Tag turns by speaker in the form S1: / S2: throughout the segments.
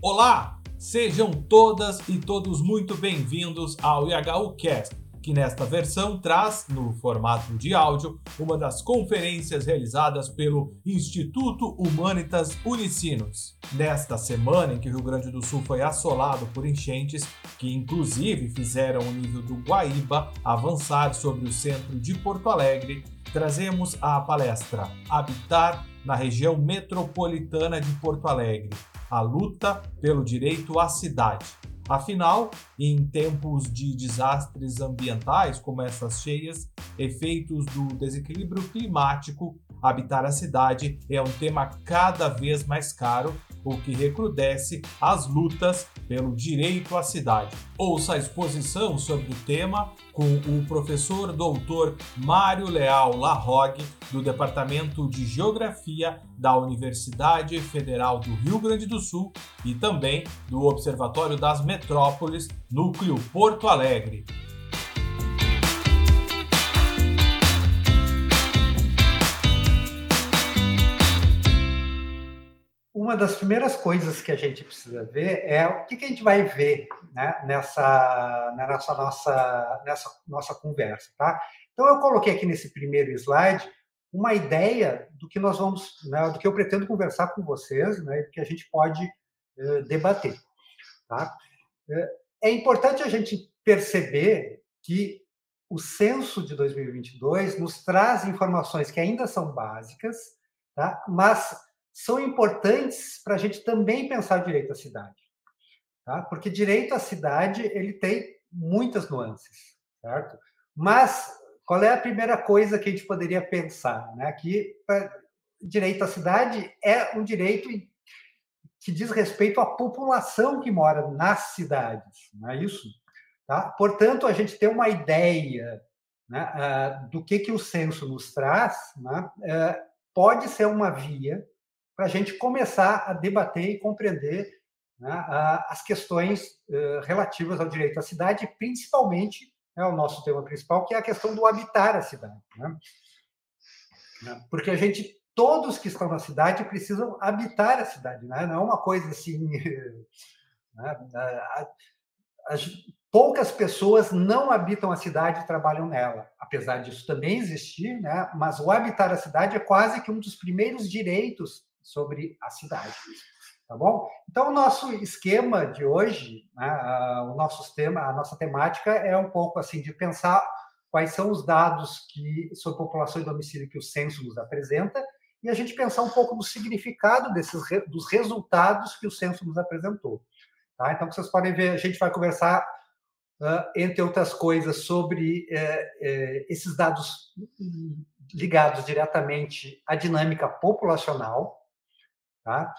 S1: Olá, sejam todas e todos muito bem-vindos ao IHUcast, que nesta versão traz, no formato de áudio, uma das conferências realizadas pelo Instituto Humanitas Unicinos. Nesta semana em que o Rio Grande do Sul foi assolado por enchentes, que inclusive fizeram o nível do Guaíba avançar sobre o centro de Porto Alegre, trazemos a palestra Habitar na região metropolitana de Porto Alegre, a luta pelo direito à cidade. Afinal, em tempos de desastres ambientais como essas cheias, efeitos do desequilíbrio climático, habitar a cidade é um tema cada vez mais caro o que recrudesce as lutas pelo direito à cidade. Ouça a exposição sobre o tema com o professor doutor Mário Leal Larrogue, do Departamento de Geografia da Universidade Federal do Rio Grande do Sul e também do Observatório das Metrópoles, Núcleo Porto Alegre.
S2: Uma das primeiras coisas que a gente precisa ver é o que, que a gente vai ver né, nessa, nessa, nossa, nessa nossa conversa. Tá? Então, eu coloquei aqui nesse primeiro slide uma ideia do que nós vamos, né, do que eu pretendo conversar com vocês, né, que a gente pode uh, debater. Tá? É importante a gente perceber que o censo de 2022 nos traz informações que ainda são básicas, tá? mas são importantes para a gente também pensar direito à cidade. Tá? Porque direito à cidade ele tem muitas nuances, certo? Mas qual é a primeira coisa que a gente poderia pensar? Né? Que direito à cidade é um direito que diz respeito à população que mora nas cidades, não é isso? Tá? Portanto, a gente tem uma ideia né, uh, do que, que o censo nos traz, né, uh, pode ser uma via para a gente começar a debater e compreender né, as questões uh, relativas ao direito à cidade, principalmente é o nosso tema principal, que é a questão do habitar a cidade. Né? né? Porque a gente, todos que estão na cidade precisam habitar a cidade, né? não é uma coisa assim. Né? As, poucas pessoas não habitam a cidade e trabalham nela, apesar disso também existir, né? mas o habitar a cidade é quase que um dos primeiros direitos sobre a cidade. Tá bom? Então, o nosso esquema de hoje, né, o nosso tema, a nossa temática é um pouco assim de pensar quais são os dados que sobre população e domicílio que o censo nos apresenta e a gente pensar um pouco do significado desses dos resultados que o censo nos apresentou. Tá? Então, vocês podem ver, a gente vai conversar entre outras coisas, sobre uh, uh, esses dados ligados diretamente à dinâmica populacional, Tá?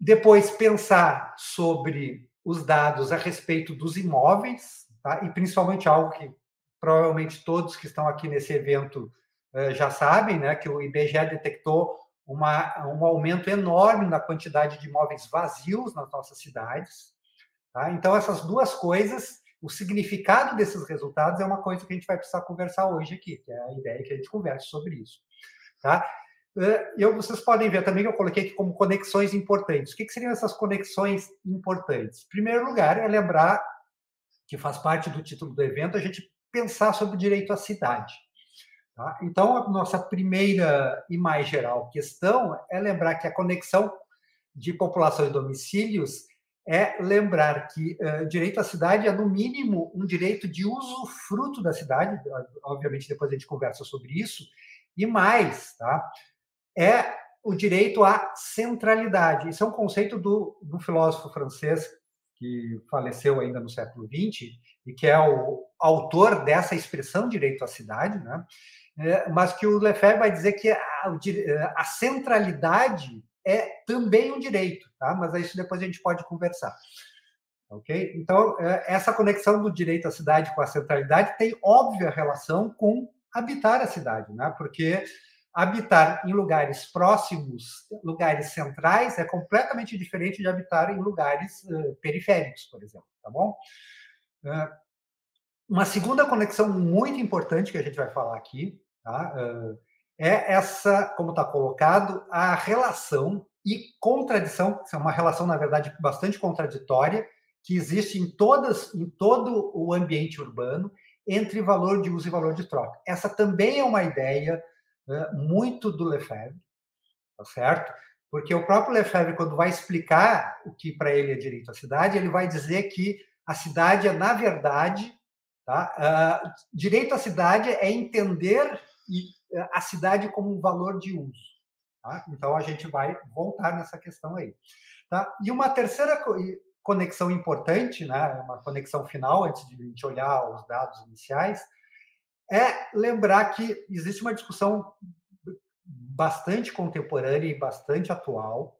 S2: Depois, pensar sobre os dados a respeito dos imóveis, tá? e principalmente algo que provavelmente todos que estão aqui nesse evento já sabem, né? que o IBGE detectou uma, um aumento enorme na quantidade de imóveis vazios nas nossas cidades. Tá? Então, essas duas coisas, o significado desses resultados é uma coisa que a gente vai precisar conversar hoje aqui, que é a ideia que a gente converse sobre isso. Tá? É, eu, vocês podem ver também que eu coloquei aqui como conexões importantes. O que, que seriam essas conexões importantes? Em primeiro lugar, é lembrar que faz parte do título do evento a gente pensar sobre o direito à cidade. Tá? Então, a nossa primeira e mais geral questão é lembrar que a conexão de população e domicílios é lembrar que uh, direito à cidade é, no mínimo, um direito de uso fruto da cidade, obviamente depois a gente conversa sobre isso, e mais, tá? É o direito à centralidade. Isso é um conceito do, do filósofo francês que faleceu ainda no século XX e que é o autor dessa expressão direito à cidade, né? É, mas que o Lefebvre vai dizer que a, a, centralidade é também um direito, tá? Mas isso depois a gente pode conversar, ok? Então é, essa conexão do direito à cidade com a centralidade tem óbvia relação com habitar a cidade, né? Porque habitar em lugares próximos, lugares centrais, é completamente diferente de habitar em lugares uh, periféricos, por exemplo, tá bom? Uh, uma segunda conexão muito importante que a gente vai falar aqui, tá? Uh, é essa, como está colocado, a relação e contradição, que é uma relação, na verdade, bastante contraditória, que existe em, todas, em todo o ambiente urbano entre valor de uso e valor de troca. Essa também é uma ideia né, muito do Lefebvre, tá certo? Porque o próprio Lefebvre, quando vai explicar o que para ele é direito à cidade, ele vai dizer que a cidade é, na verdade, tá? Uh, direito à cidade é entender a cidade como um valor de uso. Tá? Então, a gente vai voltar nessa questão aí. Tá? E uma terceira conexão importante, né, uma conexão final, antes de a gente olhar os dados iniciais, é lembrar que existe uma discussão bastante contemporânea e bastante atual,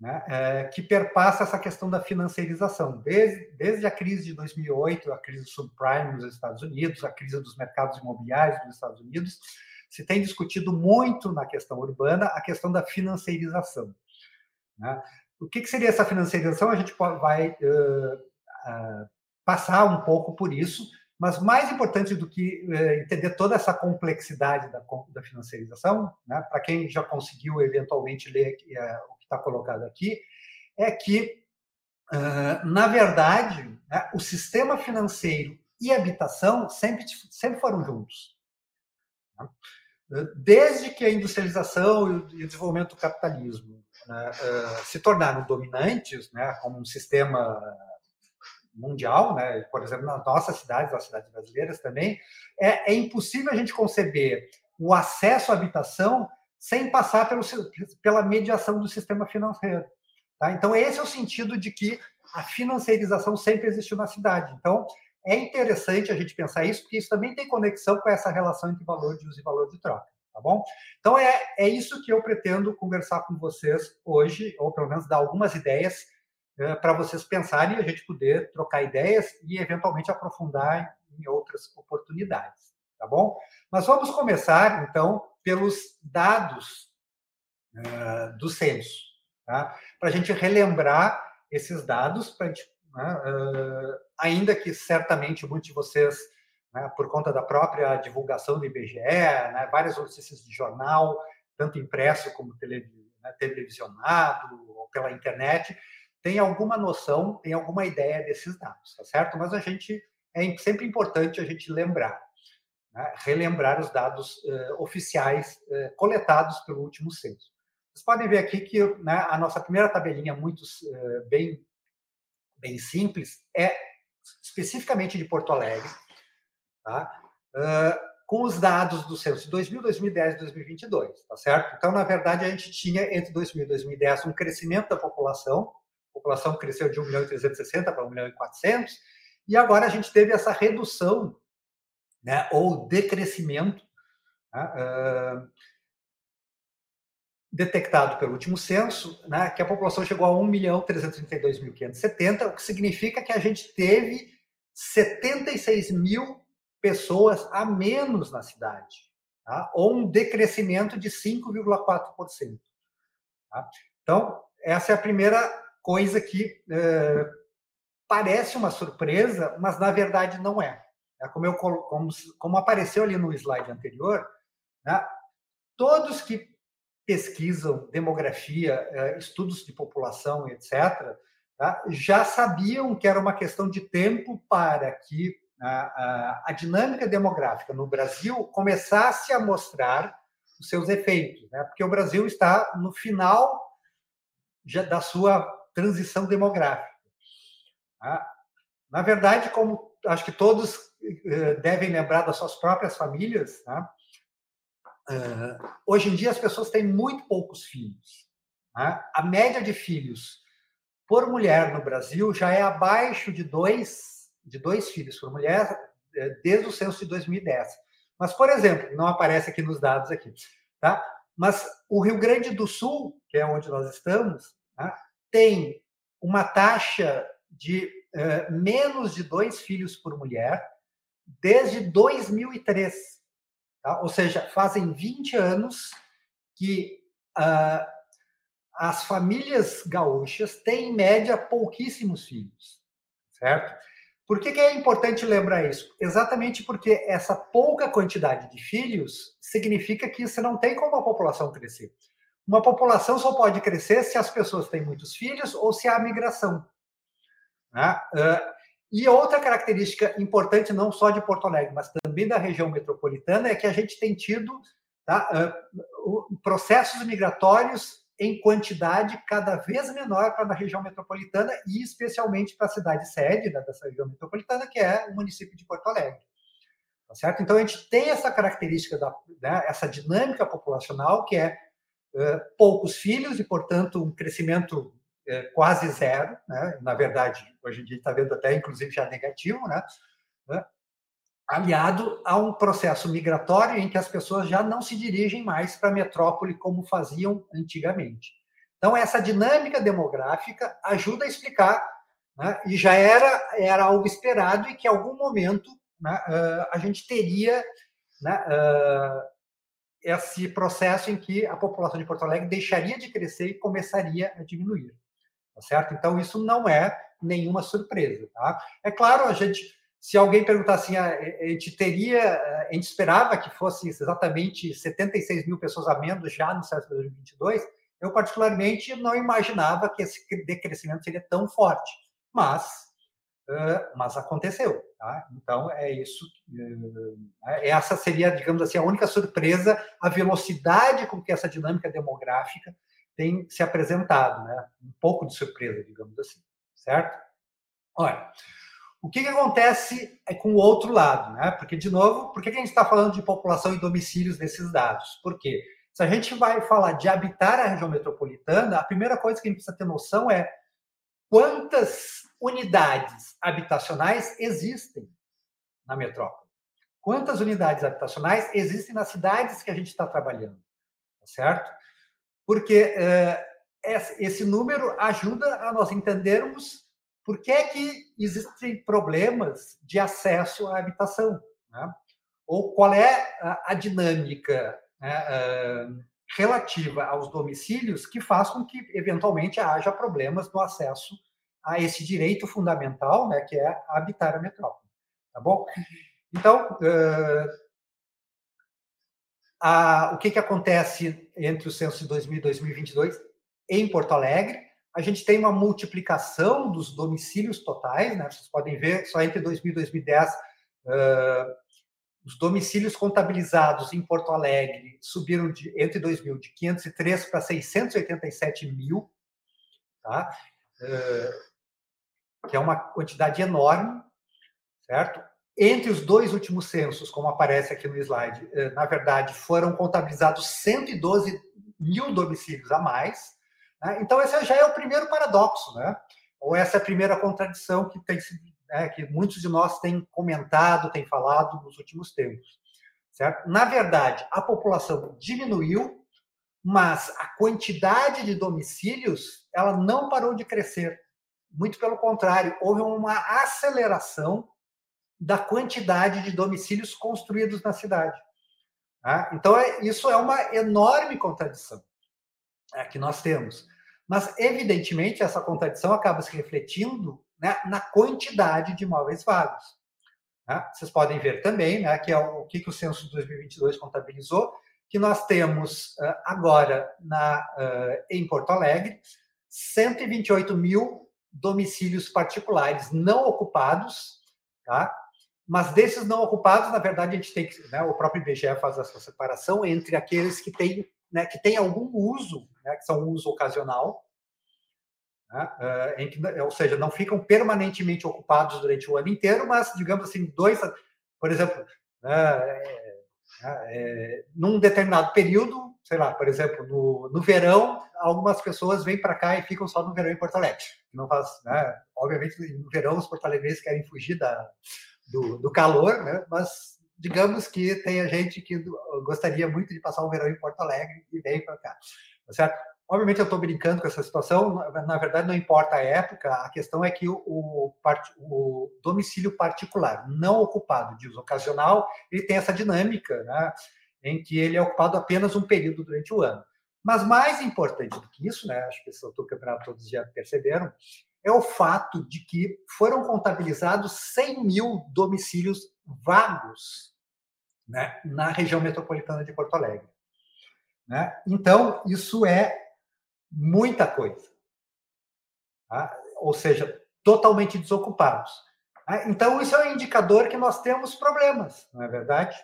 S2: né, é, que perpassa essa questão da financiarização, desde, desde a crise de 2008, a crise subprime nos Estados Unidos, a crise dos mercados imobiliários nos Estados Unidos, se tem discutido muito na questão urbana a questão da financiarização. Né? O que, que, seria essa financiarização? A gente vai uh, uh, passar um pouco por isso, mas mais importante do que uh, entender toda essa complexidade da, da financiarização, né? para quem já conseguiu eventualmente ler o que está colocado aqui, é que, na verdade, né, o sistema financeiro e habitação sempre, sempre foram juntos. Né? desde que a industrialização e o desenvolvimento do capitalismo né, uh, se tornaram dominantes, né, como um sistema mundial, né, por exemplo, nas nossas cidades, nas cidades brasileiras também, é, é impossível a gente conceber o acesso à habitação sem passar pelo, pela mediação do sistema financeiro. Tá? Então, esse é o sentido de que a financiarização sempre existiu na cidade. Então, é interessante a gente pensar isso, porque isso também tem conexão com essa relação entre valor de uso e valor de troca, tá bom? Então, é, é isso que eu pretendo conversar com vocês hoje, ou pelo menos dar algumas ideias para vocês pensarem e a gente poder trocar ideias e, eventualmente, aprofundar em outras oportunidades, tá bom? Mas vamos começar, então, pelos dados uh, do censo, tá? Para a gente relembrar esses dados, para gente? Uh, ainda que certamente muitos de vocês, né, por conta da própria divulgação do IBGE, né, várias notícias de jornal, tanto impresso como né, televisionado ou pela internet, tem alguma noção, tem alguma ideia desses dados, tá certo? Mas a gente é sempre importante a gente lembrar, né, relembrar os dados oficiais coletados pelo último censo. Vocês podem ver aqui que né, a nossa primeira tabelinha muito bem bem simples, é especificamente de Porto Alegre, tá? Uh, com os dados do censo de 2000, 2010 e 2022, tá certo? Então, na verdade, a gente tinha entre 2000 e 2010 um crescimento da população, população cresceu de 1 milhão e 360 para 1 milhão e 400, e agora a gente teve essa redução, né, ou decrescimento, né, uh, detectado pelo último censo, né, que a população chegou a 1.332.570, o que significa que a gente teve 76 mil pessoas a menos na cidade, tá? ou um decrescimento de 5,4%. Tá? Então, essa é a primeira coisa que é, parece uma surpresa, mas na verdade não é. é como, eu, como, como apareceu ali no slide anterior, né, todos que pesquisam demografia, eh, estudos de população, etc., tá? já sabiam que era uma questão de tempo para que a, a, a, dinâmica demográfica no Brasil começasse a mostrar os seus efeitos, né? porque o Brasil está no final da sua transição demográfica. Tá? Na verdade, como acho que todos eh, devem lembrar das suas próprias famílias, tá? Uh, hoje em dia as pessoas têm muito poucos filhos. Né? A média de filhos por mulher no Brasil já é abaixo de dois, de dois filhos por mulher eh, desde o censo de 2010. Mas, por exemplo, não aparece aqui nos dados aqui, tá? Mas o Rio Grande do Sul, que é onde nós estamos, tem uma taxa de uh, menos de dois filhos por mulher desde 2003. Tá? Ou seja, fazem 20 anos que uh, as famílias gaúchas têm, em média, pouquíssimos filhos, certo? Por que, que, é importante lembrar isso? Exatamente porque essa pouca quantidade de filhos significa que você não tem como a população crescer. Uma população só pode crescer se as pessoas têm muitos filhos ou se há migração. Né? Uh, e outra característica importante, não só de Porto Alegre, mas também da região metropolitana, é que a gente tem tido tá, uh, processos migratórios em quantidade cada vez menor para a região metropolitana e especialmente para a cidade sede né, dessa região metropolitana, que é o município de Porto Alegre. Tá certo? Então, a gente tem essa característica, da, né, essa dinâmica populacional, que é poucos filhos e, portanto, um crescimento quase zero. Né? Na verdade, hoje em dia está vendo até, inclusive, já negativo, né? aliado a um processo migratório em que as pessoas já não se dirigem mais para a metrópole como faziam antigamente. Então, essa dinâmica demográfica ajuda a explicar, né? e já era, era algo esperado e que, em algum momento, né, a gente teria né, esse processo em que a população de Porto Alegre deixaria de crescer e começaria a diminuir. Tá certo? Então, isso não é nenhuma surpresa. Tá? É claro, a gente, se alguém perguntar assim, a, a gente teria, a gente esperava que fosse exatamente 76 mil pessoas a menos já no censo de 2022, eu particularmente não imaginava que esse decrescimento seria tão forte. Mas mas aconteceu. Tá? Então, é isso. É, essa seria, digamos assim, a única surpresa, a velocidade com que essa dinâmica demográfica tem se apresentado. Né? Um pouco de surpresa, digamos assim. Certo? Olha, o que, que acontece é com o outro lado? Né? Porque, de novo, por que, que a gente está falando de população e domicílios nesses dados? Por quê? Se a gente vai falar de habitar a região metropolitana, a primeira coisa que a gente precisa ter noção é quantas unidades habitacionais existem na metrópole? Quantas unidades habitacionais existem nas cidades que a gente está trabalhando? Tá certo? Porque uh, esse número ajuda a nós entendermos por que, é que existem problemas de acesso à habitação, né? ou qual é a, dinâmica né, uh, relativa aos domicílios que faz com que, eventualmente, haja problemas no acesso a esse direito fundamental, né, que é habitar a metrópole. Tá bom? Então, uh, a, o que, que acontece entre o censo de 2000 e 2022 em Porto Alegre? A gente tem uma multiplicação dos domicílios totais, né? Vocês podem ver, só entre 2000 e 2010, uh, os domicílios contabilizados em Porto Alegre subiram de, entre 2000 de 503 para 687 mil, tá? Uh, que é uma quantidade enorme, certo? Entre os dois últimos censos, como aparece aqui no slide, eh, na verdade, foram contabilizados 112 mil domicílios a mais. Né? Então, esse já é o primeiro paradoxo, né? Ou essa é a primeira contradição que, tem, né, que muitos de nós têm comentado, têm falado nos últimos tempos. Certo? Na verdade, a população diminuiu, mas a quantidade de domicílios ela não parou de crescer. Muito pelo contrário, houve uma aceleração da quantidade de domicílios construídos na cidade. Tá? Então, é, isso é uma enorme contradição é, que nós temos. Mas, evidentemente, essa contradição acaba se refletindo né, na quantidade de imóveis vagos. Né? Vocês podem ver também né, que é o que, o censo de 2022 contabilizou, que nós temos uh, agora na, uh, em Porto Alegre 128 mil domicílios particulares não ocupados, tá? Mas desses não ocupados, na verdade, a gente tem que, né, o próprio IBGE faz essa separação entre aqueles que têm, né, que têm algum uso, né, que são uso ocasional, né, uh, que, ou seja, não ficam permanentemente ocupados durante o ano inteiro, mas, digamos assim, dois, por exemplo, né, é, num determinado período, sei lá, por exemplo, no, no verão, algumas pessoas vêm para cá e ficam só no verão em Porto Alegre. Não faz, né? Obviamente, no verão os porto-alegrenses querem fugir da, do, do, calor, né? Mas digamos que tem a gente que gostaria muito de passar o verão em Porto Alegre e vem para cá, tá certo? Obviamente eu estou brincando com essa situação, na verdade não importa a época, a questão é que o, o, o, domicílio particular não ocupado de uso ocasional, ele tem essa dinâmica, né, em que ele é ocupado apenas um período durante o ano. Mas mais importante do que isso, né, acho que esse do campeonato todos já perceberam, é o fato de que foram contabilizados 100 mil domicílios vagos né, na região metropolitana de Porto Alegre. Né? Então, isso é muita coisa. Tá? Ou seja, totalmente desocupados. Então, isso é um indicador que nós temos problemas, não é verdade?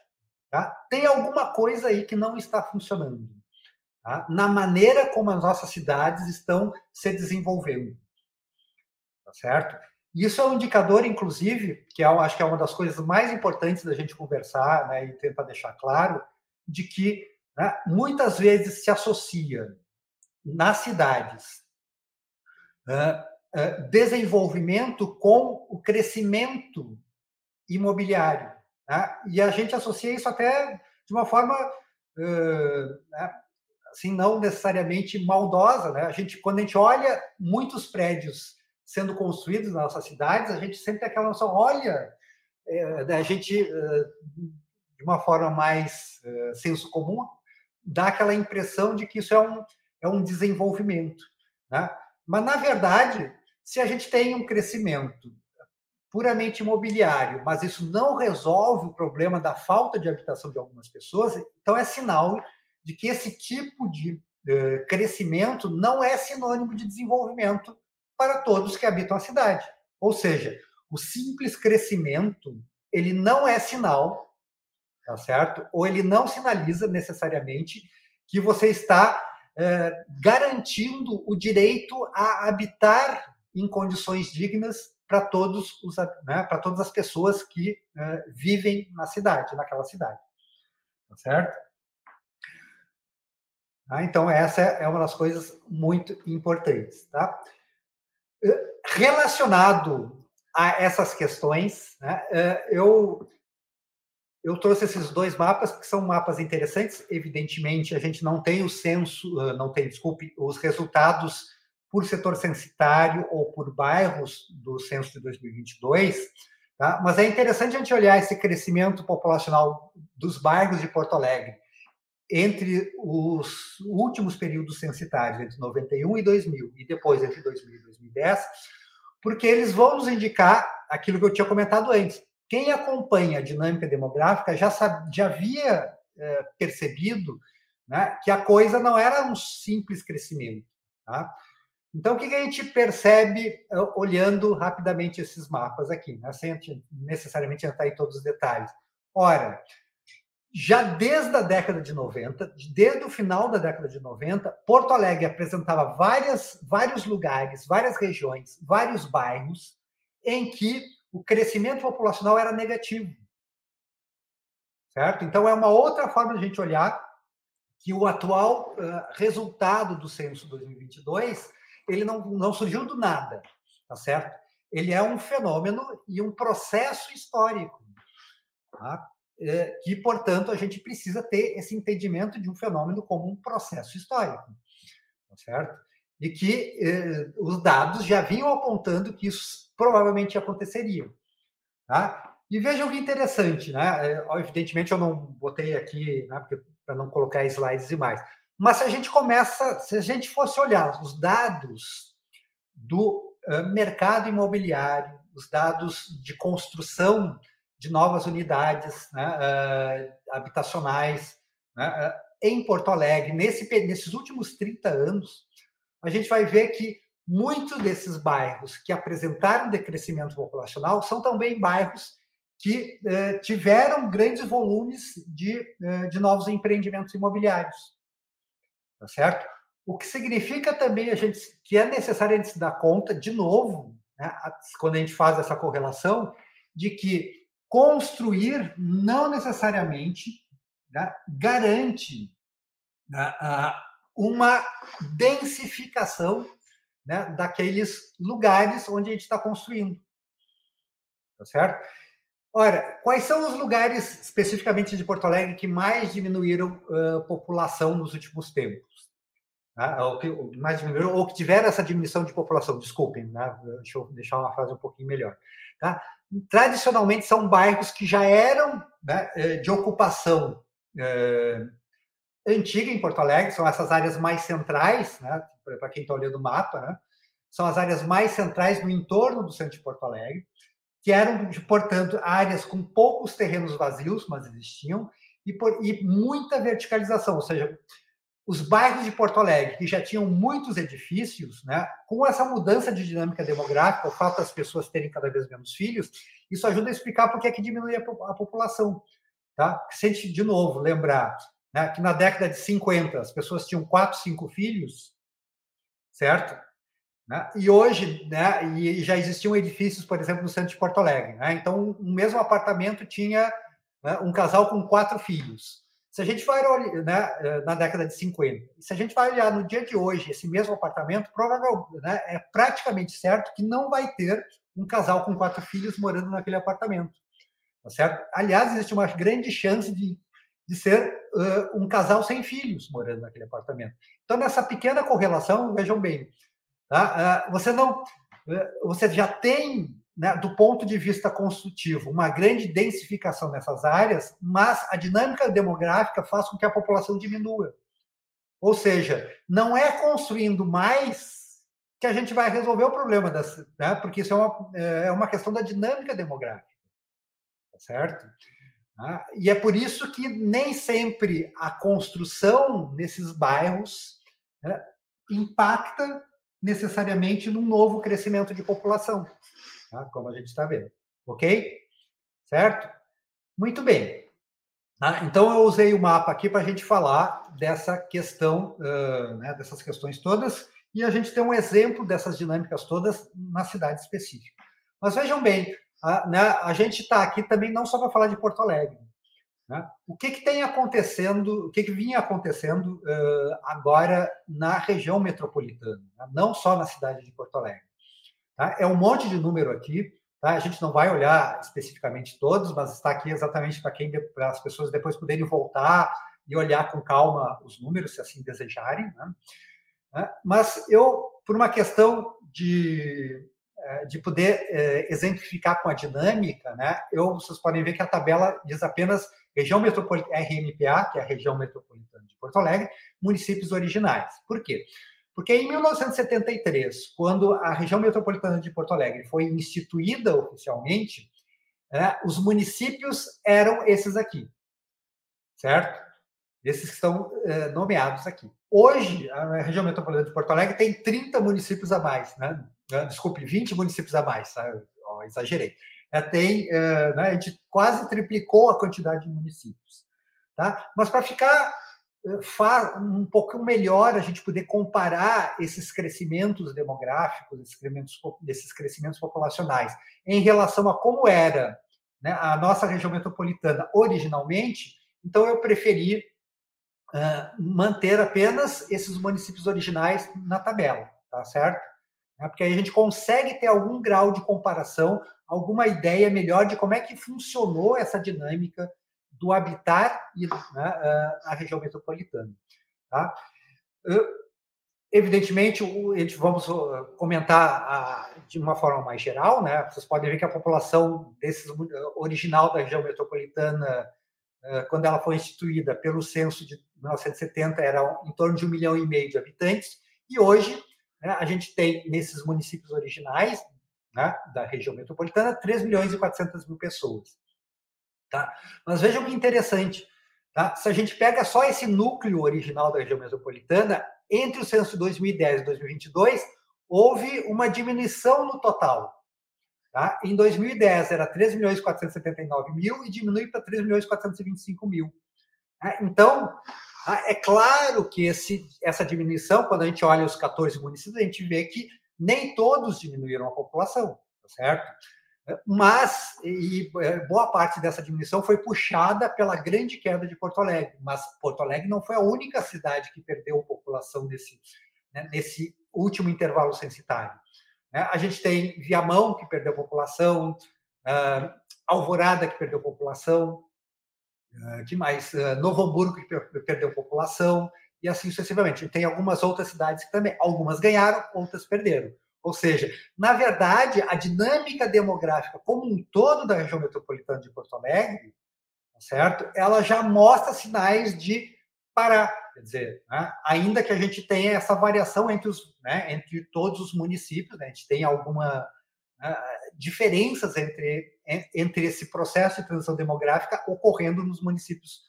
S2: Tá? Tem alguma coisa aí que não está funcionando tá? na maneira como as nossas cidades estão se desenvolvendo. Tá certo? Isso é um indicador, inclusive, que eu acho que é uma das coisas mais importantes da gente conversar né, e tentar deixar claro, de que né, muitas vezes se associa nas cidades desenvolvimento com o crescimento imobiliário. Né? E a gente associa isso até de uma forma uh, né, assim não necessariamente maldosa. Né? A gente, quando a gente olha muitos prédios sendo construídos nas nossas cidades, a gente sempre tem aquela noção, olha, é, né, a gente, de uma forma mais senso comum, dá aquela impressão de que isso é um, é um desenvolvimento. Né? Mas, na verdade, se a gente tem um crescimento puramente imobiliário, mas isso não resolve o problema da falta de habitação de algumas pessoas, então é sinal de que esse tipo de uh, crescimento não é sinônimo de desenvolvimento para todos que habitam a cidade. Ou seja, o simples crescimento ele não é sinal, tá certo? Ou ele não sinaliza necessariamente que você está uh, garantindo o direito a habitar em condições dignas para todos os né, para todas as pessoas que uh, vivem na cidade, naquela cidade, tá certo? Ah, então essa é uma das coisas muito importantes, tá? Relacionado a essas questões, né, eu eu trouxe esses dois mapas, que são mapas interessantes. Evidentemente, a gente não tem o censo, não tem, desculpe, os resultados por setor censitário ou por bairros do censo de 2022, tá? mas é interessante a gente olhar esse crescimento populacional dos bairros de Porto Alegre entre os últimos períodos censitários, entre 91 e 2000, e depois entre 2000 e 2010, porque eles vão nos indicar aquilo que eu tinha comentado antes. Quem acompanha a dinâmica demográfica já, sabia, já havia é, percebido né, que a coisa não era um simples crescimento. Tá? Então, o que a gente percebe eh, olhando rapidamente esses mapas aqui, né? sem necessariamente entrar em todos os detalhes? Ora, já desde a década de 90, desde o final da década de 90, Porto Alegre apresentava várias, vários lugares, várias regiões, vários bairros em que o crescimento populacional era negativo. Certo? Então, é uma outra forma de a gente olhar que o atual uh, resultado do censo 2022 ele não, não surgiu do nada, tá certo? Ele é um fenômeno e um processo histórico, tá? é, que, portanto, a gente precisa ter esse entendimento de um fenômeno como um processo histórico, tá certo? E que é, os dados já vinham apontando que isso provavelmente aconteceria, tá? E vejam que interessante, né? É, evidentemente, eu não botei aqui, né, para não colocar slides demais, mas se a gente começa, se a gente fosse olhar os dados do mercado imobiliário, os dados de construção de novas unidades né, habitacionais né, em Porto Alegre, nesse, nesses últimos 30 anos, a gente vai ver que muitos desses bairros que apresentaram decrescimento populacional são também bairros que tiveram grandes volumes de, de novos empreendimentos imobiliários tá certo? O que significa também a gente que é necessário a gente se dar conta, de novo, né, quando a gente faz essa correlação, de que construir não necessariamente né, garante né, uma densificação né, daqueles lugares onde a gente está construindo. Tá certo? Ora, quais são os lugares especificamente de Porto Alegre que mais diminuíram uh, população nos últimos tempos? Tá? Ou que mais diminuíram, ou que tiveram essa diminuição de população, desculpem, né? deixa eu deixar uma frase um pouquinho melhor. Tá? Tradicionalmente são bairros que já eram né, de ocupação eh, antiga em Porto Alegre, são essas áreas mais centrais, né? para quem está olhando o mapa, né? são as áreas mais centrais no entorno do centro de Porto Alegre que eram, portanto, áreas com poucos terrenos vazios, mas existiam, e, por, e muita verticalização, ou seja, os bairros de Porto Alegre, que já tinham muitos edifícios, né, com essa mudança de dinâmica demográfica, o fato das pessoas terem cada vez menos filhos, isso ajuda a explicar por que, é que diminui a, a população. Tá? Se a gente, de novo, lembrar né, que na década de 50 as pessoas tinham quatro, cinco filhos, certo? Né? E hoje, né, e já existiam edifícios, por exemplo, no centro de Porto Alegre. Né? Então, um mesmo apartamento tinha né, um casal com quatro filhos. Se a gente vai né, eh, na década de 50, se a gente vai olhar no dia de hoje esse mesmo apartamento, provavelmente né, é praticamente certo que não vai ter um casal com quatro filhos morando naquele apartamento. Tá certo? Aliás, existe uma grande chance de, de ser uh, um casal sem filhos morando naquele apartamento. Então, nessa pequena correlação, vejam bem, tá? uh, você não, uh, você já tem né, do ponto de vista construtivo, uma grande densificação nessas áreas, mas a dinâmica demográfica faz com que a população diminua. Ou seja, não é construindo mais que a gente vai resolver o problema, das, né, porque isso é uma, é uma questão da dinâmica demográfica. Tá certo? Ah, e é por isso que nem sempre a construção nesses bairros né, impacta necessariamente num novo crescimento de população tá? como a gente está vendo. Ok? Certo? Muito bem. Ah, então, eu usei o mapa aqui para a gente falar dessa questão, uh, né, dessas questões todas, e a gente tem um exemplo dessas dinâmicas todas na cidade específica. Mas vejam bem, a, né, a gente está aqui também não só para falar de Porto Alegre. Né? O que, que tem acontecendo, o que, que vinha acontecendo uh, agora na região metropolitana, né? não só na cidade de Porto Alegre. Tá? É um monte de número aqui. Tá? A gente não vai olhar especificamente todos, mas está aqui exatamente para quem para as pessoas depois poderem voltar e olhar com calma os números, se assim desejarem. Né? Mas eu, por uma questão de, de poder exemplificar com a dinâmica, né? eu, vocês podem ver que a tabela diz apenas região metropolitana, RMPA, que é a região metropolitana de Porto Alegre, municípios originais. Por quê? Porque em 1973, quando a região metropolitana de Porto Alegre foi instituída oficialmente, né, os municípios eram esses aqui, certo? Esses que estão é, nomeados aqui. Hoje, a região metropolitana de Porto Alegre tem 30 municípios a mais, né? Desculpe, 20 municípios a mais, exagerei. É, tem, é, né, a gente quase triplicou a quantidade de municípios. Tá? Mas para ficar um pouco melhor a gente poder comparar esses crescimentos demográficos, esses crescimentos, esses crescimentos populacionais, em relação a como era né, a nossa região metropolitana originalmente, então eu preferi uh, manter apenas esses municípios originais na tabela, tá certo? É, porque aí a gente consegue ter algum grau de comparação, alguma ideia melhor de como é que funcionou essa dinâmica do habitar e né, a região metropolitana. Tá? Evidentemente, a gente vamos comentar de uma forma mais geral, né? Vocês podem ver que a população desses, original da região metropolitana, quando ela foi instituída pelo censo de 1970, era em torno de um milhão e meio de habitantes, e hoje né, a gente tem nesses municípios originais né, da região metropolitana 3 milhões e 400 mil pessoas. Tá? Mas vejam que interessante. Tá? Se a gente pega só esse núcleo original da região metropolitana, entre o censo de 2010 e 2022, houve uma diminuição no total. Tá? Em 2010 era 3 milhões 479 mil e diminui para 3 milhões 425 mil. Tá? Então? É claro que esse, essa diminuição, quando a gente olha os 14 municípios, a gente vê que nem todos diminuíram a população, tá certo? Mas, e é, boa parte dessa diminuição foi puxada pela grande queda de Porto Alegre. Mas Porto Alegre não foi a única cidade que perdeu população nesse, né, nesse último intervalo censitário. Né? A gente tem Viamão, que perdeu população, uh, Alvorada, que perdeu população, uh, que mais? Uh, Novo Hamburgo, que perdeu população, e assim sucessivamente. Tem algumas outras cidades que também, algumas ganharam, outras perderam. Ou seja, na verdade, a dinâmica demográfica como um todo da região metropolitana de Porto Alegre, tá certo? Ela já mostra sinais de parar. Quer dizer, né? ainda que a gente tenha essa variação entre, os, né, entre todos os municípios, né? a gente tem alguma né, diferenças entre, entre esse processo de transição demográfica ocorrendo nos municípios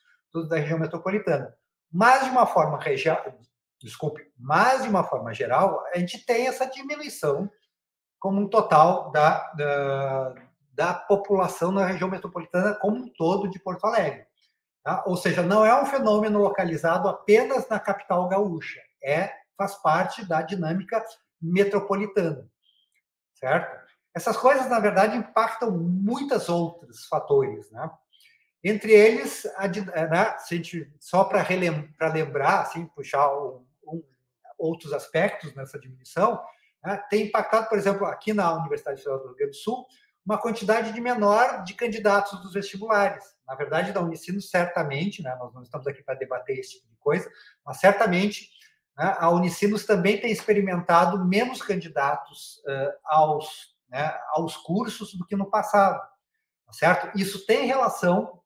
S2: da região metropolitana. Mas de uma forma regional, desculpe, mas de uma forma geral, a gente tem essa diminuição como um total da, da, da população na região metropolitana como um todo de Porto Alegre. Tá? Ou seja, não é um fenômeno localizado apenas na capital gaúcha, é faz parte da dinâmica metropolitana, certo? Essas coisas, na verdade, impactam muitos outros fatores, né? Entre eles, a, né, se a gente, só para lembrar, assim, puxar um, um, outros aspectos nessa diminuição, né, tem impactado, por exemplo, aqui na Universidade Federal do Rio Grande do Sul, uma quantidade de menor de candidatos dos vestibulares. Na verdade, da Unicino, certamente, né, nós não estamos aqui para debater esse tipo de coisa, mas certamente né, a Unicinos também tem experimentado menos candidatos uh, aos, né, aos cursos do que no passado, tá certo? Isso tem relação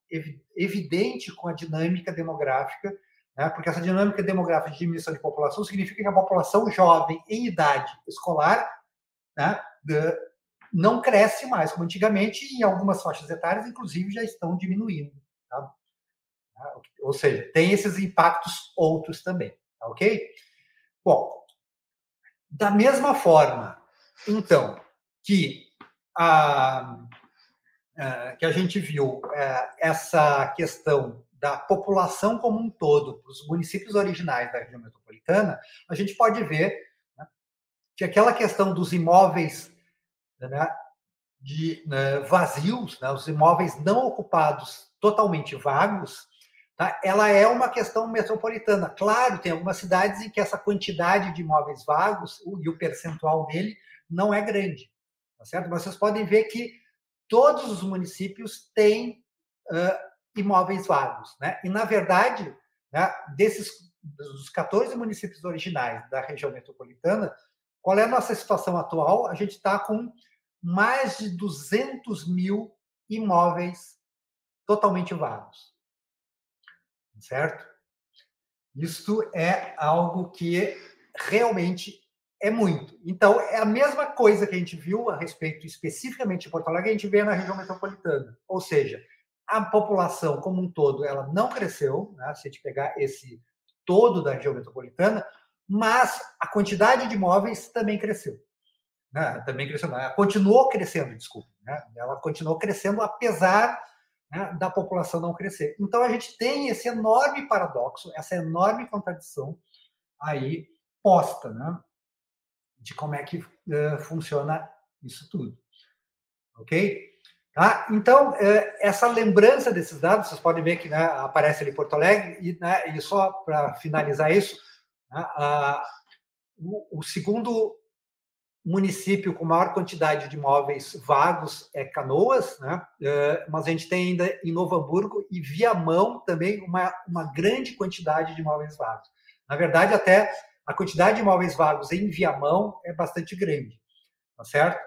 S2: evidente com a dinâmica demográfica, né? porque essa dinâmica demográfica de diminuição de população significa que a população jovem em idade escolar né, não cresce mais como antigamente, e em algumas faixas etárias, inclusive, já estão diminuindo. Tá? Tá? Ou seja, tem esses impactos outros também, tá ok? Bom, da mesma forma, então, que a, é, que a gente viu é, essa questão da população como um todo para os municípios originais da região metropolitana, a gente pode ver né, que aquela questão dos imóveis né, de, né, vazios, né, os imóveis não ocupados totalmente vagos, tá, ela é uma questão metropolitana. Claro, tem algumas cidades em que essa quantidade de imóveis vagos e o percentual dele não é grande, tá certo? Mas vocês podem ver que todos os municípios têm uh, imóveis vagos. Né? E, na verdade, né, desses dos 14 municípios originais da região metropolitana, qual é a nossa situação atual? A gente está com mais de 200 mil imóveis totalmente vagos. Certo? Isto é algo que realmente é muito. Então, é a mesma coisa que a gente viu a respeito especificamente de Porto Alegre, a gente vê na região metropolitana. Ou seja, a população como um todo, ela não cresceu, né, se a gente pegar esse todo da região metropolitana, mas a quantidade de imóveis também cresceu. Né, também cresceu, ela continuou crescendo, desculpa. Né, ela continuou crescendo apesar né, da população não crescer. Então, a gente tem esse enorme paradoxo, essa enorme contradição aí posta, né? De como é que uh, funciona isso tudo. Ok? Tá? Então, uh, essa lembrança desses dados, vocês podem ver que né, aparece ali Porto Alegre, e, né, e só para finalizar isso, né, o, o, segundo município com maior quantidade de imóveis vagos é Canoas, né? Uh, mas a gente tem ainda em Novo Hamburgo e Viamão também uma, uma grande quantidade de imóveis vagos. Na verdade, até a quantidade de imóveis vagos em Viamão é bastante grande, tá certo?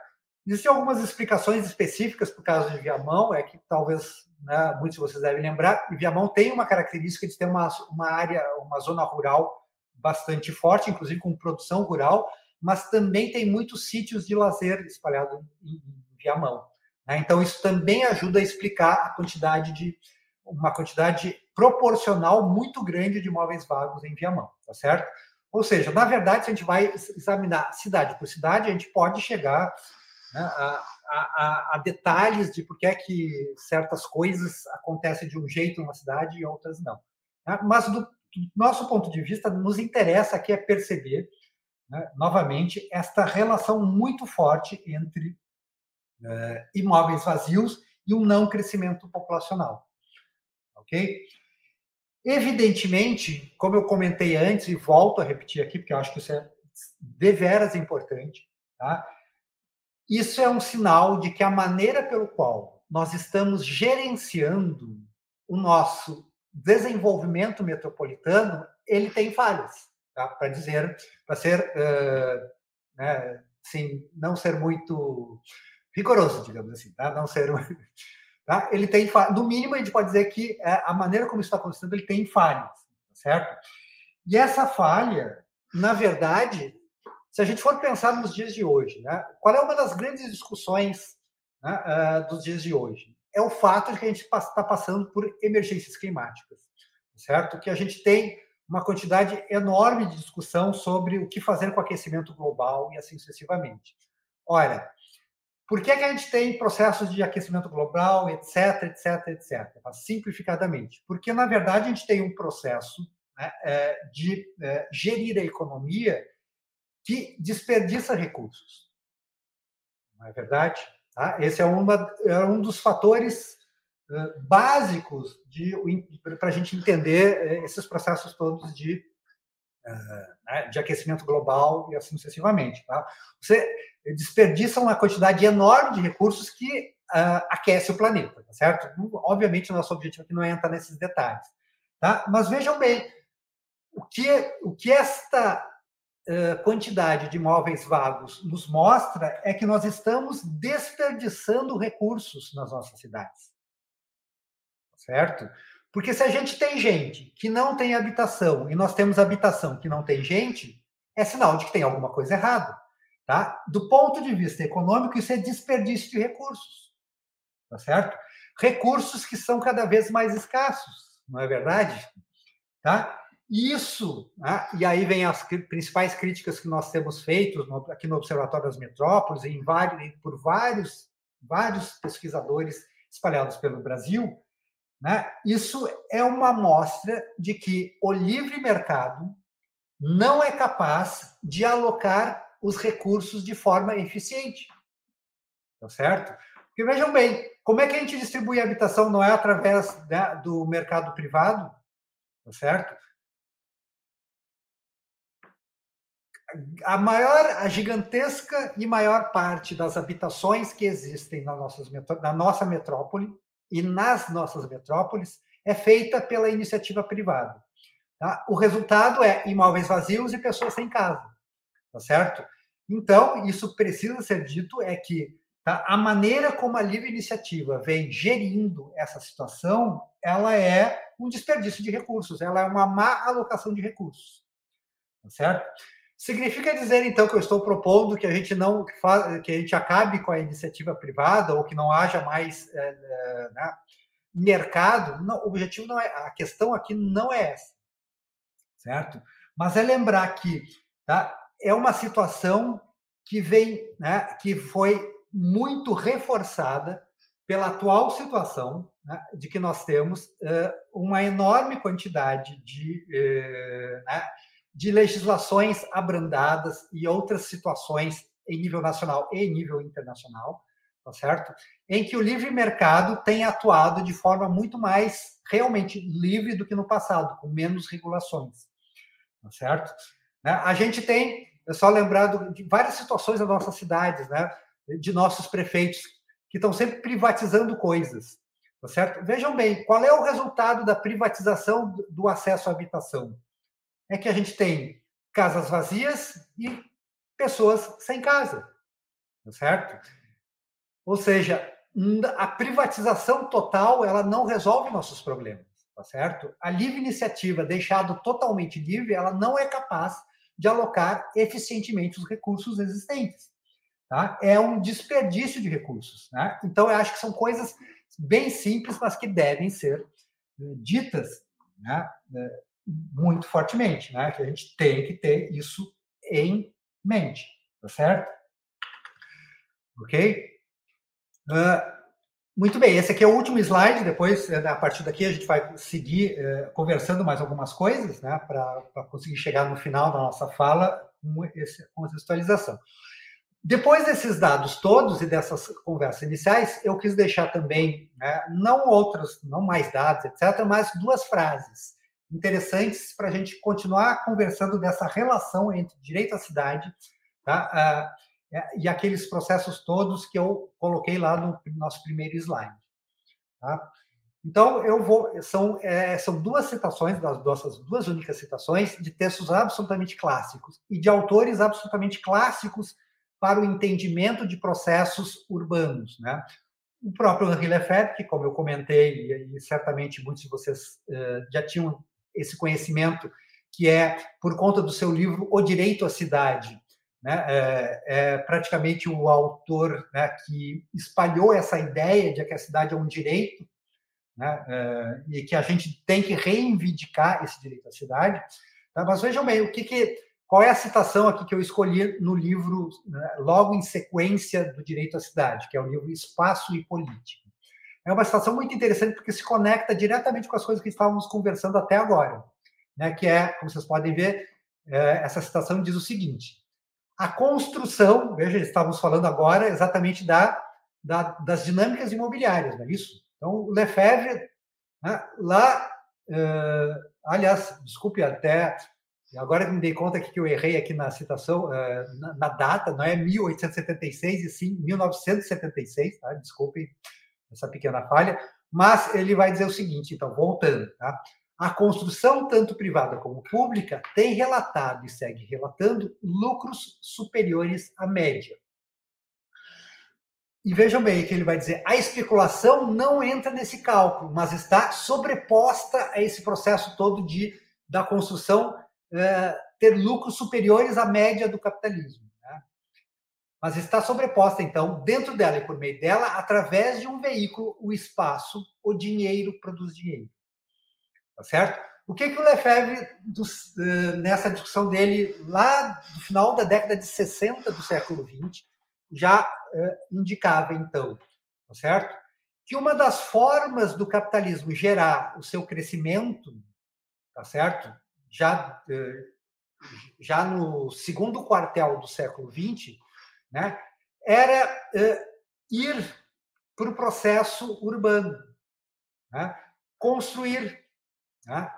S2: Existem algumas explicações específicas para o caso de Viamão, é que talvez né, muitos de vocês devem lembrar, Viamão tem uma característica de ter uma, uma área, uma zona rural bastante forte, inclusive com produção rural, mas também tem muitos sítios de lazer espalhados em, Viamão. Né? Então, isso também ajuda a explicar a quantidade de uma quantidade proporcional muito grande de imóveis vagos em Viamão, tá certo? Ou seja, na verdade, se a gente vai examinar cidade por cidade, a gente pode chegar né, a, a, a, detalhes de por que é que certas coisas acontecem de um jeito numa cidade e outras não. Né? Mas, do, do, nosso ponto de vista, nos interessa aqui é perceber, né, novamente, esta relação muito forte entre uh, imóveis vazios e um não crescimento populacional. Ok? Evidentemente, como eu comentei antes, e volto a repetir aqui, porque eu acho que isso é deveras importante, tá? isso é um sinal de que a maneira pelo qual nós estamos gerenciando o nosso desenvolvimento metropolitano, ele tem falhas, tá? para dizer, para ser, uh, né, assim, não ser muito rigoroso, digamos assim, tá? não ser Tá? Ele tem, no mínimo, a gente pode dizer que é, a maneira como isso está acontecendo, ele tem falhas, certo? E essa falha, na verdade, se a gente for pensar nos dias de hoje, né, qual é uma das grandes discussões né, uh, dos dias de hoje? É o fato de que a gente está passando por emergências climáticas, certo? Que a gente tem uma quantidade enorme de discussão sobre o que fazer com o aquecimento global e assim sucessivamente. Ora, por que, que a gente tem processos de aquecimento global, etc, etc, etc? Simplificadamente, porque na verdade a gente tem um processo né, é, de é, gerir a economia que desperdiça recursos. Não é verdade? Tá? Esse é, uma, é um dos fatores básicos para a gente entender esses processos todos de, né, de aquecimento global e assim sucessivamente. Tá? Você desperdiça uma quantidade enorme de recursos que uh, aquece o planeta, tá certo? Obviamente, nosso objetivo aqui não é entrar nesses detalhes. Tá? Mas vejam bem, o que, o que esta uh, quantidade de imóveis vagos nos mostra é que nós estamos desperdiçando recursos nas nossas cidades. Certo? Porque se a gente tem gente que não tem habitação e nós temos habitação que não tem gente, é sinal de que tem alguma coisa errada. Tá? Do ponto de vista econômico, isso é desperdício de recursos. Tá certo? Recursos que são cada vez mais escassos, não é verdade? Tá? Isso, né? e aí vem as principais críticas que nós temos feito aqui no Observatório das Metrópoles, em por vários, vários pesquisadores espalhados pelo Brasil, né? isso é uma amostra de que o livre mercado não é capaz de alocar os recursos de forma eficiente. Tá certo? Porque vejam bem, como é que a gente distribui a habitação? Não é através né, do mercado privado? Tá certo? A maior, a gigantesca e maior parte das habitações que existem na, nossas, na nossa metrópole e nas nossas metrópoles é feita pela iniciativa privada. Tá? O resultado é imóveis vazios e pessoas sem casa tá certo? Então, isso precisa ser dito é que tá, a maneira como a livre iniciativa vem gerindo essa situação, ela é um desperdício de recursos, ela é uma má alocação de recursos, tá certo? Significa dizer então que eu estou propondo que a gente não que a gente acabe com a iniciativa privada ou que não haja mais é, né, mercado? Não, o objetivo não é a questão aqui não é essa, certo? Mas é lembrar que tá, é uma situação que vem, né, que foi muito reforçada pela atual situação né, de que nós temos uh, uma enorme quantidade de, uh, de legislações abrandadas e outras situações em nível nacional e em nível internacional, tá certo? Em que o livre mercado tem atuado de forma muito mais realmente livre do que no passado, com menos regulações, tá certo? Né? A gente tem, é só lembrado de várias situações das nossas cidades, né? de nossos prefeitos, que estão sempre privatizando coisas. Tá certo? Vejam bem, qual é o resultado da privatização do acesso à habitação? É que a gente tem casas vazias e pessoas sem casa. Tá certo? Ou seja, a privatização total ela não resolve nossos problemas, tá certo? A livre iniciativa, deixado totalmente livre, ela não é capaz de alocar eficientemente os recursos existentes. Tá? É um desperdício de recursos. Né? Então, eu acho que são coisas bem simples, mas que devem ser eh, ditas né? Muito fortemente, né? que a gente tem que ter isso em mente, tá certo? Ok? Uh, muito bem, esse aqui é o último slide. Depois, eh, a partir daqui, a gente vai seguir eh, conversando mais algumas coisas, né, para conseguir chegar no final da nossa fala com, essa atualização. Depois desses dados todos e dessas conversas iniciais, eu quis deixar também, né, não outros, não mais dados, etc., mas duas frases interessantes para a gente continuar conversando dessa relação entre direito à cidade tá, uh, é, e aqueles processos todos que eu coloquei lá no nosso primeiro slide. Tá? Então, eu vou. São, é, são duas citações, das nossas duas únicas citações, de textos absolutamente clássicos e de autores absolutamente clássicos para o entendimento de processos urbanos. Né? O próprio Henri Lefebvre, que, como eu comentei, e, certamente muitos de vocês uh, já tinham esse conhecimento, que é por conta do seu livro O Direito à Cidade, né? É, é, praticamente o autor né, que espalhou essa ideia de que a cidade é um direito, né, é, e que a gente tem que reivindicar esse direito à cidade. Tá? Mas vejam bem, o que, que qual é a citação aqui que eu escolhi no livro, né, logo em sequência do Direito à Cidade, que é o livro Espaço e Política? É uma citação muito interessante porque se conecta diretamente com as coisas que estávamos conversando até agora, né? que é, como vocês podem ver, é, essa citação diz o seguinte: a construção, veja, estávamos falando agora exatamente da, da das dinâmicas imobiliárias, não é isso? Então, o Lefebvre, né, lá, uh, aliás, desculpe até Agora me dei conta que eu errei aqui na citação, eh, na data, não é 1876, e sim 1976, tá? desculpem essa pequena falha, mas ele vai dizer o seguinte, então, voltando, tá? A construção, tanto privada como pública, tem relatado e segue relatando lucros superiores à média. E vejam bem que ele vai dizer: a especulação não entra nesse cálculo, mas está sobreposta a esse processo todo de da construção é, ter lucros superiores à média do capitalismo. Mas está sobreposta, então, dentro dela e por meio dela, através de um veículo, o espaço, o dinheiro produz dinheiro. Tá certo? O que, que o Lefebvre, dos, uh, nessa discussão dele, lá no final da década de 60 do século XX, já uh, indicava, então, tá certo? Que uma das formas do capitalismo gerar o seu crescimento, tá certo? já, eh, já no segundo quartel do século XX, né, era eh, ir para o processo urbano, né, construir, né,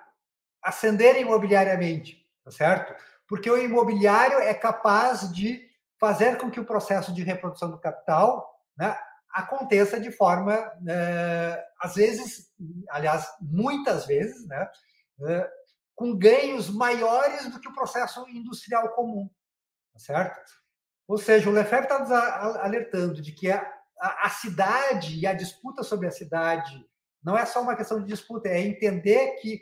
S2: ascender imobiliariamente, tá certo? Porque o imobiliário é capaz de fazer com que o processo de reprodução do capital né, aconteça de forma, é, às vezes, aliás, muitas vezes, né, é, com ganhos maiores do que o processo industrial comum, tá certo? Ou seja, o Lefebvre está nos alertando de que a, a, a, cidade e a disputa sobre a cidade não é só uma questão de disputa, é entender que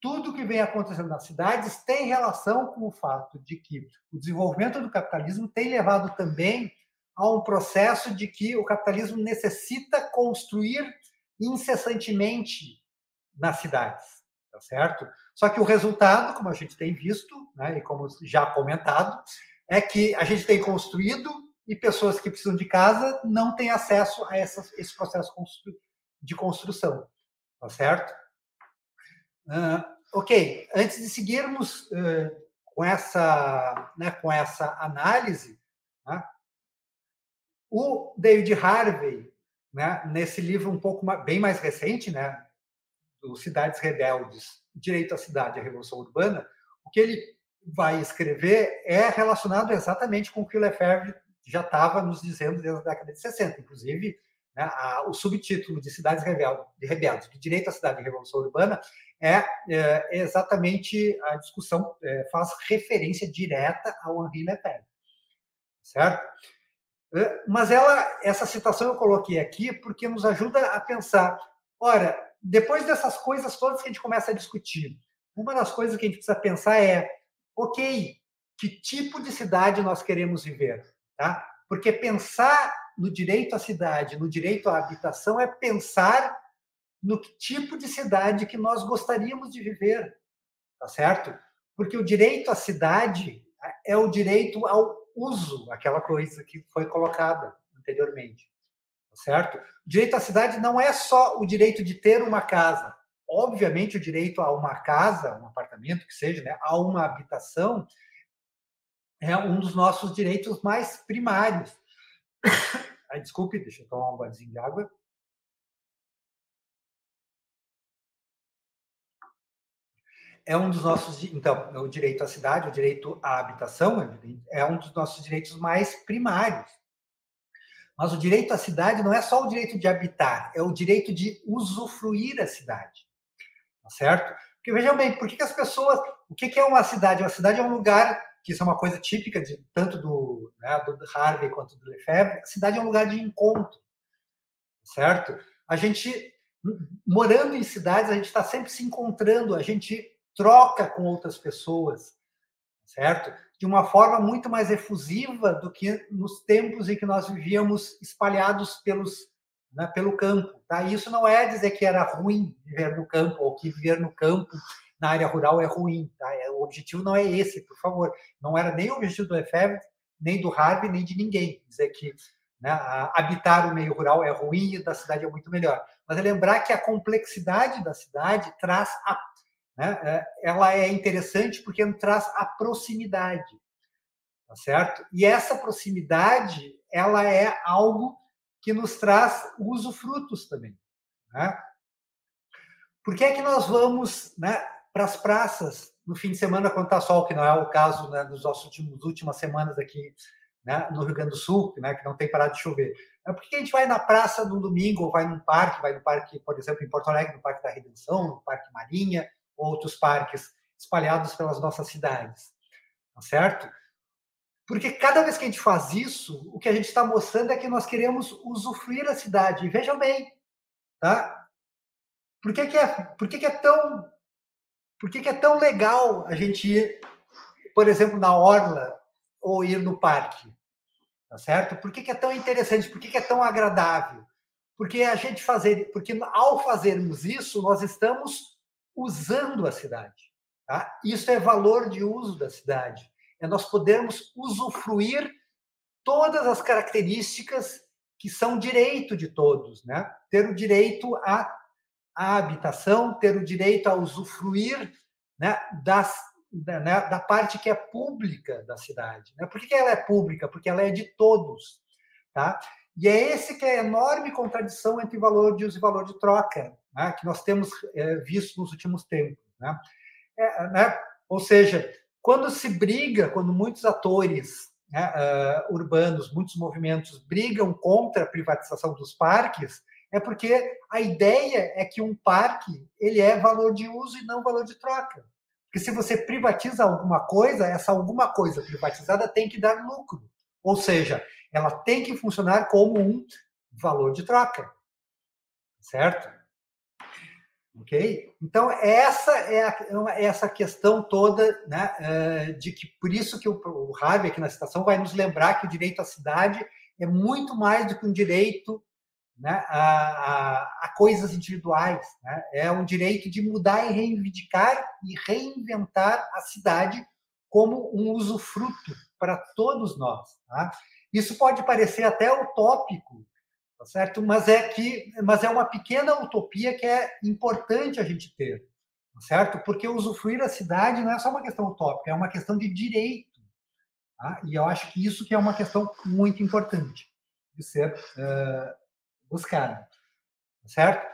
S2: tudo que vem acontecendo nas cidades tem relação com o fato de que o desenvolvimento do capitalismo tem levado também a um processo de que o capitalismo necessita construir incessantemente nas cidades, tá certo? Só que o resultado, como a gente tem visto, né, e como já comentado, é que a gente tem construído e pessoas que precisam de casa não têm acesso a essa, esse processo de construção. Tá certo? Uh, ok, antes de seguirmos uh, com, essa, né, com essa análise, né, o David Harvey, né, nesse livro um pouco mais, bem mais recente, né, do Cidades Rebeldes, Direito à Cidade a Revolução Urbana, o que ele vai escrever é relacionado exatamente com o que o Lefebvre já estava nos dizendo desde a década de 60. Inclusive, né, a, o subtítulo de Cidades Rebeldes, de Rebeldes, de Direito à Cidade e Revolução Urbana, é, é exatamente a discussão, é, faz referência direta ao Henri Lefebvre. Certo? Mas ela, essa citação eu coloquei aqui porque nos ajuda a pensar, ora, depois dessas coisas todas que a gente começa a discutir, uma das coisas que a gente precisa pensar é, ok, que tipo de cidade nós queremos viver, tá? Porque pensar no direito à cidade, no direito à habitação é pensar no tipo de cidade que nós gostaríamos de viver, tá certo? Porque o direito à cidade é o direito ao uso, aquela coisa que foi colocada anteriormente certo? O direito à cidade não é só o direito de ter uma casa. Obviamente, o direito a uma casa, um apartamento que seja, né, a uma habitação, é um dos nossos direitos mais primários. Ai, desculpe, deixa eu tomar um golinho de água. é um dos nossos, então, o direito à cidade, o direito à habitação, é um dos nossos direitos mais primários. Mas o direito à cidade não é só o direito de habitar, é o direito de usufruir a cidade. Certo? Porque vejam bem, por que, as pessoas. O que, é uma cidade? Uma cidade é um lugar, que isso é uma coisa típica de tanto do, né, do Harvey quanto do Lefebvre, a cidade é um lugar de encontro. Certo? A gente, morando em cidades, a gente está sempre se encontrando, a gente troca com outras pessoas, certo? de uma forma muito mais efusiva do que nos tempos em que nós vivíamos espalhados pelos né, pelo campo. Tá? Isso não é dizer que era ruim viver no campo ou que viver no campo na área rural é ruim. Tá? É, o objetivo não é esse, por favor. Não era nem o objetivo do Lefebvre, nem do Harvey, nem de ninguém. Dizer que né, habitar o meio rural é ruim e da cidade é muito melhor. Mas é lembrar que a complexidade da cidade traz a, né, é, ela é interessante porque traz a proximidade, tá certo? E essa proximidade ela é algo que nos traz usufrutos também. Né? Por que é que nós vamos né, para as praças no fim de semana quando está sol, que não é o caso né, nos nossos últimos últimas semanas aqui né, no Rio Grande do Sul, né, que não tem parado de chover. É porque a gente vai na praça no domingo, ou vai num parque, vai no parque, por exemplo, em Porto Alegre, no Parque da Redenção, no Parque Marinha, ou outros parques espalhados pelas nossas cidades. Tá certo? Porque cada vez que a gente faz isso, o que a gente está mostrando é que nós queremos usufruir a cidade. E vejam bem, tá? Por que, que, é, por que, que é tão por que, que é tão legal a gente ir, por exemplo, na orla ou ir no parque? Tá certo? Por que, que é tão interessante? Por que, que é tão agradável? Porque a gente fazer, porque ao fazermos isso, nós estamos usando a cidade. Tá? Isso é valor de uso da cidade é nós podermos usufruir todas as características que são direito de todos, né? Ter o direito à, à habitação, ter o direito a usufruir né, das, da, né, da parte que é pública da cidade. Né? Por que ela é pública? Porque ela é de todos, tá? E é esse que é a enorme contradição entre valor de uso e valor de troca, né? que nós temos é, visto nos últimos tempos, né? É, né? Ou seja, quando se briga, quando muitos atores né, uh, urbanos, muitos movimentos brigam contra a privatização dos parques, é porque a ideia é que um parque ele é valor de uso e não valor de troca. Porque se você privatiza alguma coisa, essa alguma coisa privatizada tem que dar lucro. Ou seja, ela tem que funcionar como um valor de troca. Certo? Ok? Então, essa é, a, é essa questão toda, né, eh, de que por isso que o, o aqui na citação vai nos lembrar que o direito à cidade é muito mais do que um direito né, a, a, a, coisas individuais. Né? É um direito de mudar e reivindicar e reinventar a cidade como um usufruto para todos nós. Tá? Isso pode parecer até utópico, tá certo? Mas é que, mas é uma pequena utopia que é importante a gente ter, tá certo? Porque usufruir a cidade não é só uma questão utópica, é uma questão de direito, tá? E eu acho que isso que é uma questão muito importante de ser uh, buscada, tá certo?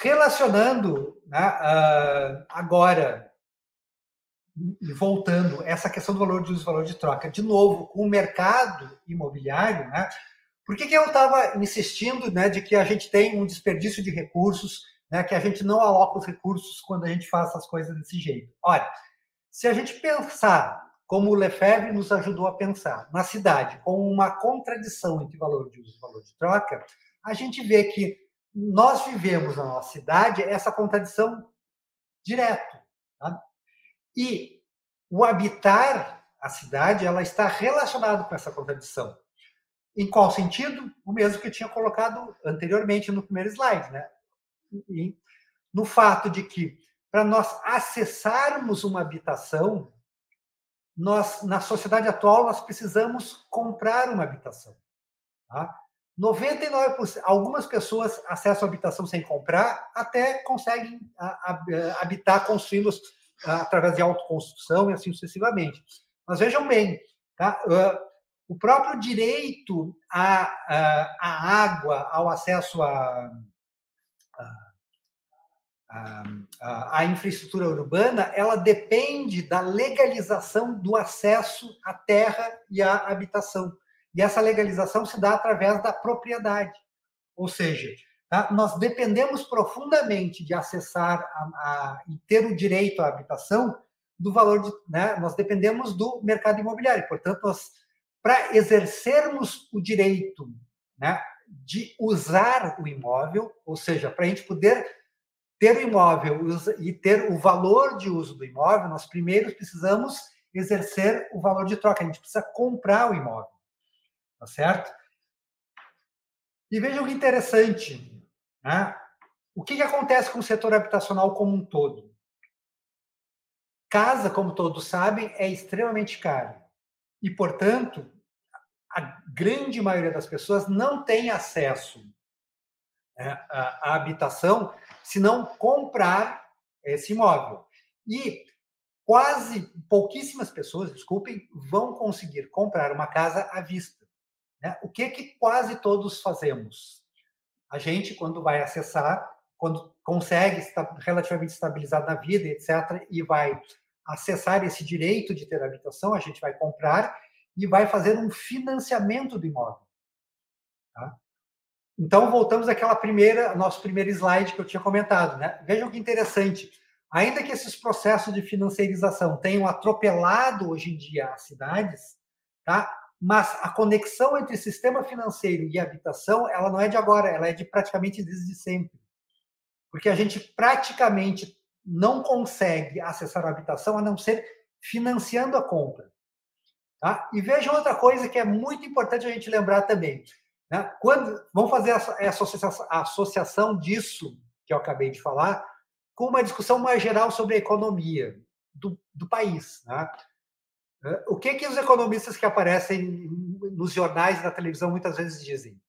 S2: Relacionando né, uh, agora e voltando essa questão do valor de uso valor de troca, de novo, com o mercado imobiliário, né? Por que, que eu estava insistindo né, de que a gente tem um desperdício de recursos, né, que a gente não aloca os recursos quando a gente faz as coisas desse jeito? Olha, se a gente pensar como o Lefebvre nos ajudou a pensar, na cidade, com uma contradição entre valor de uso e valor de troca, a gente vê que nós vivemos na nossa cidade essa contradição direto. Tá? E o habitar a cidade, ela está relacionado com essa contradição. Em qual sentido? O mesmo que eu tinha colocado anteriormente no primeiro slide, né? E no fato de que para nós acessarmos uma habitação, nós na sociedade atual nós precisamos comprar uma habitação. Tá? 99%, algumas pessoas acessam a habitação sem comprar, até conseguem habitar construindo através de autoconstrução e assim sucessivamente. Mas vejam bem, tá? O próprio direito à, à, água, ao acesso à, à, à, infraestrutura urbana, ela depende da legalização do acesso à terra e à habitação. E essa legalização se dá através da propriedade. Ou seja, tá? nós dependemos profundamente de acessar a, e ter o direito à habitação do valor de. Né? Nós dependemos do mercado imobiliário. Portanto, nós para exercermos o direito né, de usar o imóvel, ou seja, para a gente poder ter o imóvel e ter o valor de uso do imóvel, nós primeiro precisamos exercer o valor de troca, a gente precisa comprar o imóvel, tá certo? E vejam que interessante, né? O que, que acontece com o setor habitacional como um todo? Casa, como todos sabem, é extremamente cara. E, portanto, a grande maioria das pessoas não tem acesso né, à, habitação se não comprar esse imóvel. E quase pouquíssimas pessoas, desculpem, vão conseguir comprar uma casa à vista. Né? O que que quase todos fazemos? A gente, quando vai acessar, quando consegue estar relativamente estabilizado na vida, etc., e vai acessar esse direito de ter habitação, a gente vai comprar e vai fazer um financiamento do imóvel. Tá? Então, voltamos àquela primeira, nosso primeiro slide que eu tinha comentado. Né? Vejam que interessante. Ainda que esses processos de financiarização tenham atropelado hoje em dia as cidades, tá? mas a conexão entre sistema financeiro e habitação, ela não é de agora, ela é de praticamente desde sempre. Porque a gente praticamente não consegue acessar a habitação a não ser financiando a compra. Tá? E veja outra coisa que é muito importante a gente lembrar também. Né? Quando vamos fazer a associação, associação disso que eu acabei de falar com uma discussão mais geral sobre a economia do, do país. Né? O que que os economistas que aparecem nos jornais e na televisão muitas vezes dizem?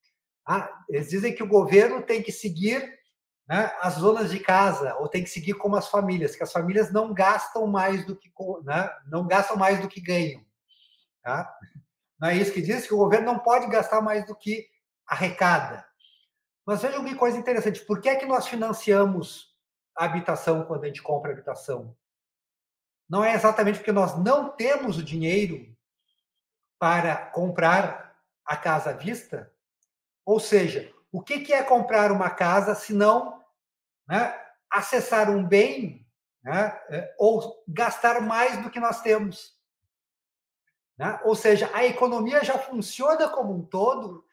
S2: Ah, eles dizem que o governo tem que seguir né, as zonas de casa ou tem que seguir como as famílias, que as famílias não gastam mais do que né, não gastam mais do que ganham. Tá? Não é isso que diz que o governo não pode gastar mais do que arrecada. Mas vejam que coisa interessante. Por que é que nós financiamos a habitação quando a gente compra habitação? Não é exatamente porque nós não temos o dinheiro para comprar a casa à vista? Ou seja, o que é comprar uma casa se não né, acessar um bem né, é, ou gastar mais do que nós temos? Né? Ou seja, a economia já funciona como um todo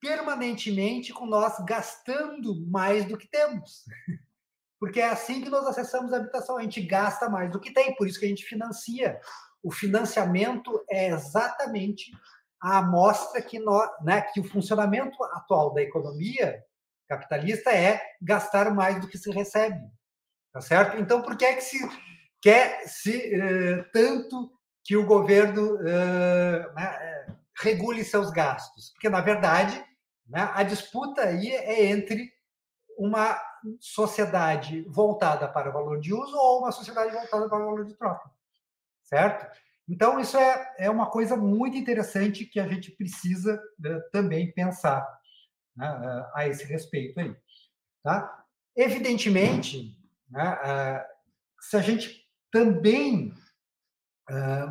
S2: permanentemente com nós gastando mais do que temos. Porque é assim que nós acessamos a habitação, a gente gasta mais do que tem, por isso que a gente financia. O financiamento é exatamente a amostra que, nós, né, que o funcionamento atual da economia capitalista é gastar mais do que se recebe. Tá certo? Então, por que é que se quer se eh, tanto que o governo uh, regule seus gastos, porque na verdade né, a disputa aí é entre uma sociedade voltada para o valor de uso ou uma sociedade voltada para o valor de troca, certo? Então isso é, é uma coisa muito interessante que a gente precisa uh, também pensar né, uh, a esse respeito aí, tá? Evidentemente, né, se a gente também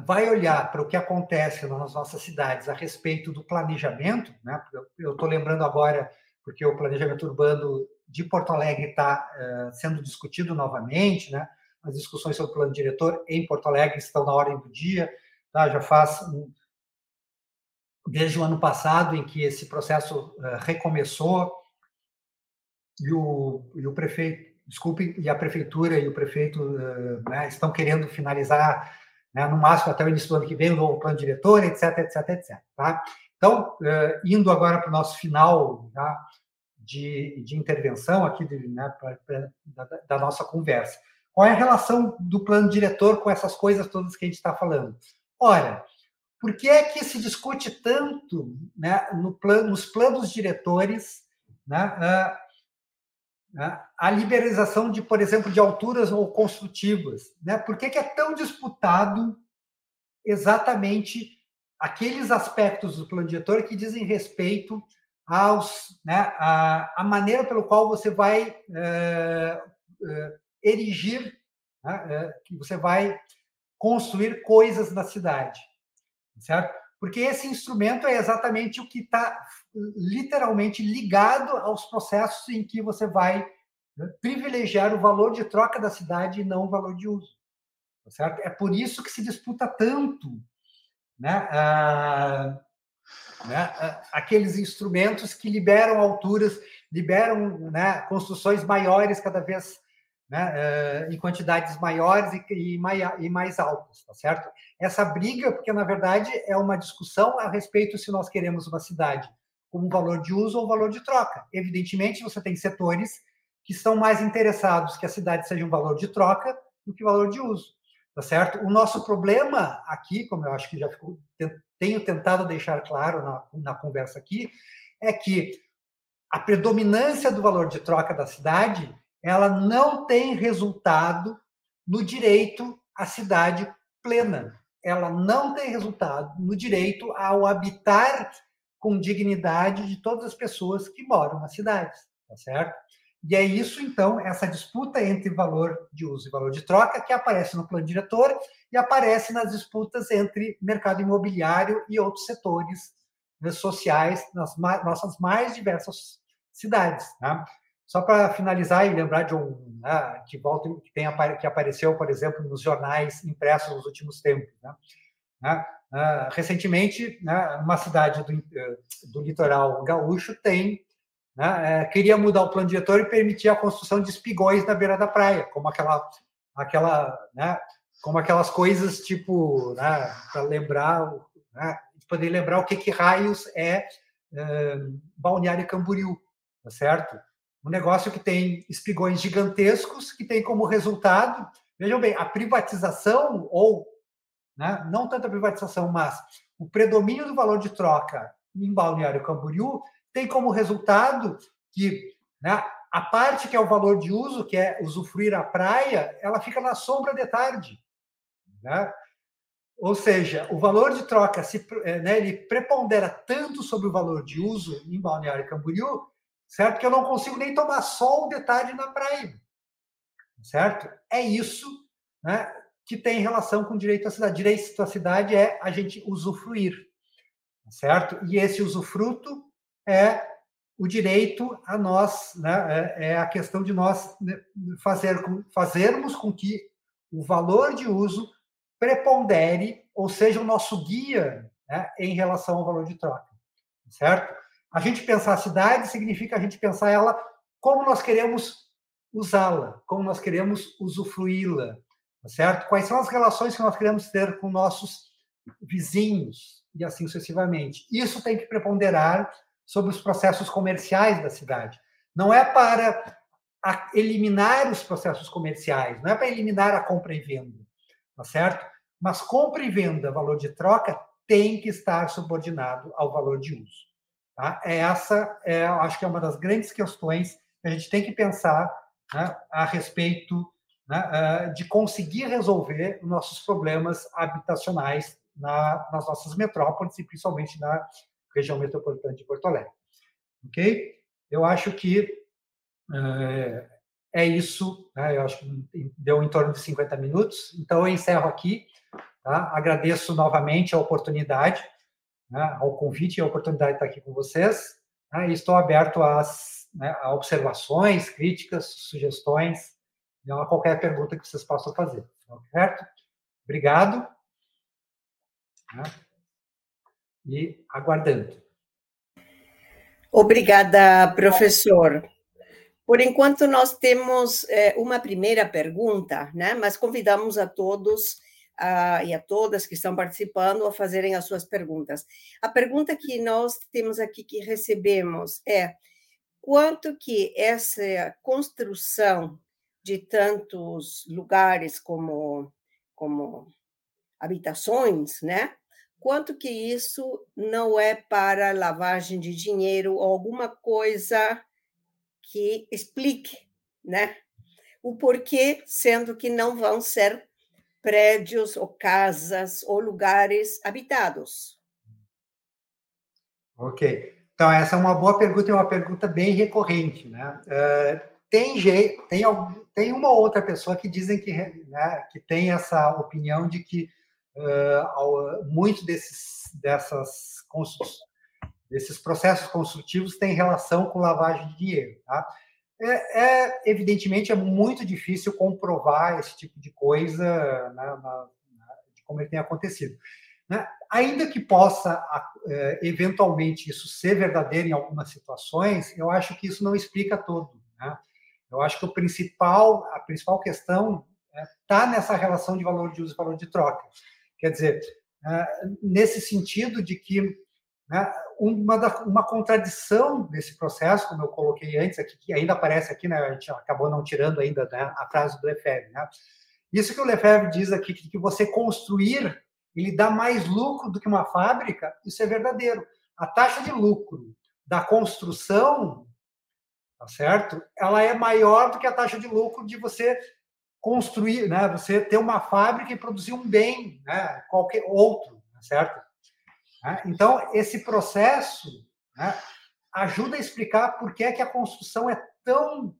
S2: vai olhar para o que acontece nas nossas cidades a respeito do planejamento, né? Eu estou lembrando agora porque o planejamento urbano de Porto Alegre está uh, sendo discutido novamente, né? As discussões sobre o plano diretor em Porto Alegre estão na ordem do dia, tá? Já faz um, desde o ano passado em que esse processo uh, recomeçou e o, e o prefeito, desculpe, e a prefeitura e o prefeito uh, né, estão querendo finalizar né, no máximo até o início do ano que vem, o novo plano diretor, etc, etc, etc. Tá? Então, uh, indo agora para o nosso final tá, de, de intervenção aqui de, né, pra, pra, da, da, nossa conversa. Qual é a relação do plano diretor com essas coisas todas que a gente está falando? Ora, por que é que se discute tanto né, no plano, nos planos diretores né, né? A liberalização de, por exemplo, de alturas ou construtivas. Né? Por que, que é tão disputado exatamente aqueles aspectos do plano diretor que dizem respeito aos, né, a, a maneira pelo qual você vai é, é, erigir, né, é, que você vai construir coisas na cidade, certo? Porque esse instrumento é exatamente o que está literalmente ligado aos processos em que você vai né, privilegiar o valor de troca da cidade e não o valor de uso. Tá certo? É por isso que se disputa tanto né, ah, né, aqueles instrumentos que liberam alturas, liberam né, construções maiores cada vez né, eh, em quantidades maiores e, e, mais, altas, tá certo? Essa briga, porque na verdade é uma discussão a respeito se nós queremos uma cidade como valor de uso ou valor de troca. Evidentemente, você tem setores que estão mais interessados que a cidade seja um valor de troca do que valor de uso, tá certo? O nosso problema aqui, como eu acho que já ficou, tenho tentado deixar claro na, na conversa aqui, é que a predominância do valor de troca da cidade, ela não tem resultado no direito à cidade plena. Ela não tem resultado no direito ao habitar com dignidade de todas as pessoas que moram nas cidades, tá certo? E é isso, então, essa disputa entre valor de uso e valor de troca que aparece no plano diretor e aparece nas disputas entre mercado imobiliário e outros setores sociais nas nossas mais diversas cidades. Né? Só para finalizar e lembrar de um né, que volta que tem que apareceu, por exemplo, nos jornais impressos nos últimos tempos. Né? né? Uh, recentemente, né, uma cidade do, uh, do litoral gaúcho tem né, uh, queria mudar o plano diretor e permitir a construção de espigões na beira da praia, como aquela, aquela, né, como aquelas coisas tipo, né, para lembrar, né, poder lembrar o que que raios é Balneário Camboriú, tá certo? Um negócio que tem espigões gigantescos que tem como resultado, vejam bem, a privatização ou né? não tanto a privatização, mas o predomínio do valor de troca em Balneário Camboriú tem como resultado que né, a parte que é o valor de uso, que é usufruir a praia, ela fica na sombra de tarde. Né? Ou seja, o valor de troca se, eh, né, ele prepondera tanto sobre o valor de uso em Balneário Camboriú, certo? Que eu não consigo nem tomar sol de tarde na praia. Certo? É isso né, que tem relação com direito à cidade. Direito à cidade é a gente usufruir, certo? E esse usufruto é o direito a nós, né? é, é a questão de nós né, fazer, fazermos com que o valor de uso prepondere, ou seja, o nosso guia né, em relação ao valor de troca, certo? A gente pensar a cidade significa a gente pensar ela como nós queremos usá-la, como nós queremos usufruí-la, Tá certo? Quais são as relações que nós queremos ter com nossos vizinhos e assim sucessivamente. Isso tem que preponderar sobre os processos comerciais da cidade. Não é para eliminar os processos comerciais, não é para eliminar a compra e venda, tá certo? Mas compra e venda, valor de troca, tem que estar subordinado ao valor de uso. Tá? Essa, é, acho que é uma das grandes questões que a gente tem que pensar né, a respeito né, eh, de conseguir resolver nossos problemas habitacionais na, nas nossas metrópoles e principalmente na região metropolitana de Porto Alegre. Ok? Eu acho que é, é isso. Né? Eu acho que deu em torno de 50 minutos. Então, eu encerro aqui. Tá? Agradeço novamente a oportunidade, né, ao convite e a oportunidade de estar aqui com vocês. Né? E estou aberto às, né, a observações, críticas, sugestões e a qualquer pergunta que vocês possam fazer. Tá certo? Obrigado. Né? E aguardando.
S3: Obrigada, professor. Por enquanto, nós temos é, uma primeira pergunta, né? mas convidamos a todos a, e a todas que estão participando a fazerem as suas perguntas. A pergunta que nós temos aqui, que recebemos, é quanto que essa construção de tantos lugares como, como habitações, né? Quanto que isso não é para lavagem de dinheiro ou alguma coisa que explique, né? O porquê, sendo que não vão ser prédios ou casas ou lugares habitados.
S2: Ok. Então, essa é uma boa pergunta e uma pergunta bem recorrente, né? Uh, tem jeito, tem, tem uma outra pessoa que dizem que, né, que tem essa opinião de que uh, muito desses, dessas desses processos construtivos tem relação com lavagem de dinheiro. Tá? É, é, evidentemente é muito difícil comprovar esse tipo de coisa né, na, na, de como ele tem acontecido. Né? Ainda que possa é, eventualmente isso ser verdadeiro em algumas situações, eu acho que isso não explica todo. Né? Eu acho que o principal, a principal questão está é, nessa relação de valor de uso e valor de troca. Quer dizer, é, nesse sentido de que Né? Uma, da, uma contradição desse processo, como eu coloquei antes aqui, que ainda aparece aqui, né? a gente acabou não tirando ainda né, a frase do Lefebvre. Né? Isso que o Lefebvre diz aqui, que você construir, ele dá mais lucro do que uma fábrica, isso é verdadeiro. A taxa de lucro da construção, tá certo? Ela é maior do que a taxa de lucro de você construir, né? Você ter uma fábrica e produzir um bem, né? Qualquer outro, tá certo? Né? Então esse processo né, ajuda a explicar por que é que a construção é tão,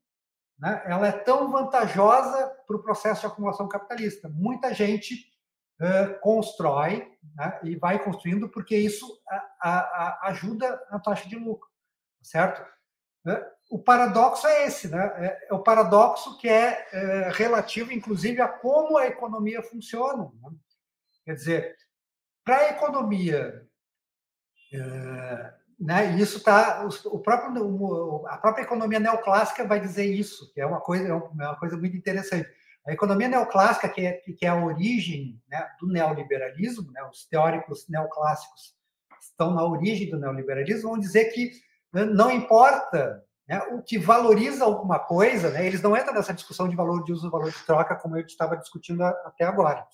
S2: né? Ela é tão vantajosa para o processo de acumulação capitalista. Muita gente uh, constrói né, e vai construindo porque isso a, a, a ajuda na taxa de lucro, certo? O paradoxo é esse, né? É, é o paradoxo que é, é, relativo, inclusive, a como a economia funciona. Né? Quer dizer, para a economia, né? Isso está, o próprio, a própria economia neoclássica vai dizer isso, que é uma coisa, é uma coisa muito interessante. A economia neoclássica, que é, que é a origem né, do neoliberalismo, né, os teóricos neoclássicos estão na origem do neoliberalismo, vão dizer que né, não importa né, o que valoriza alguma coisa, né, eles não entram nessa discussão de valor de uso, valor de troca, como eu estava discutindo até agora.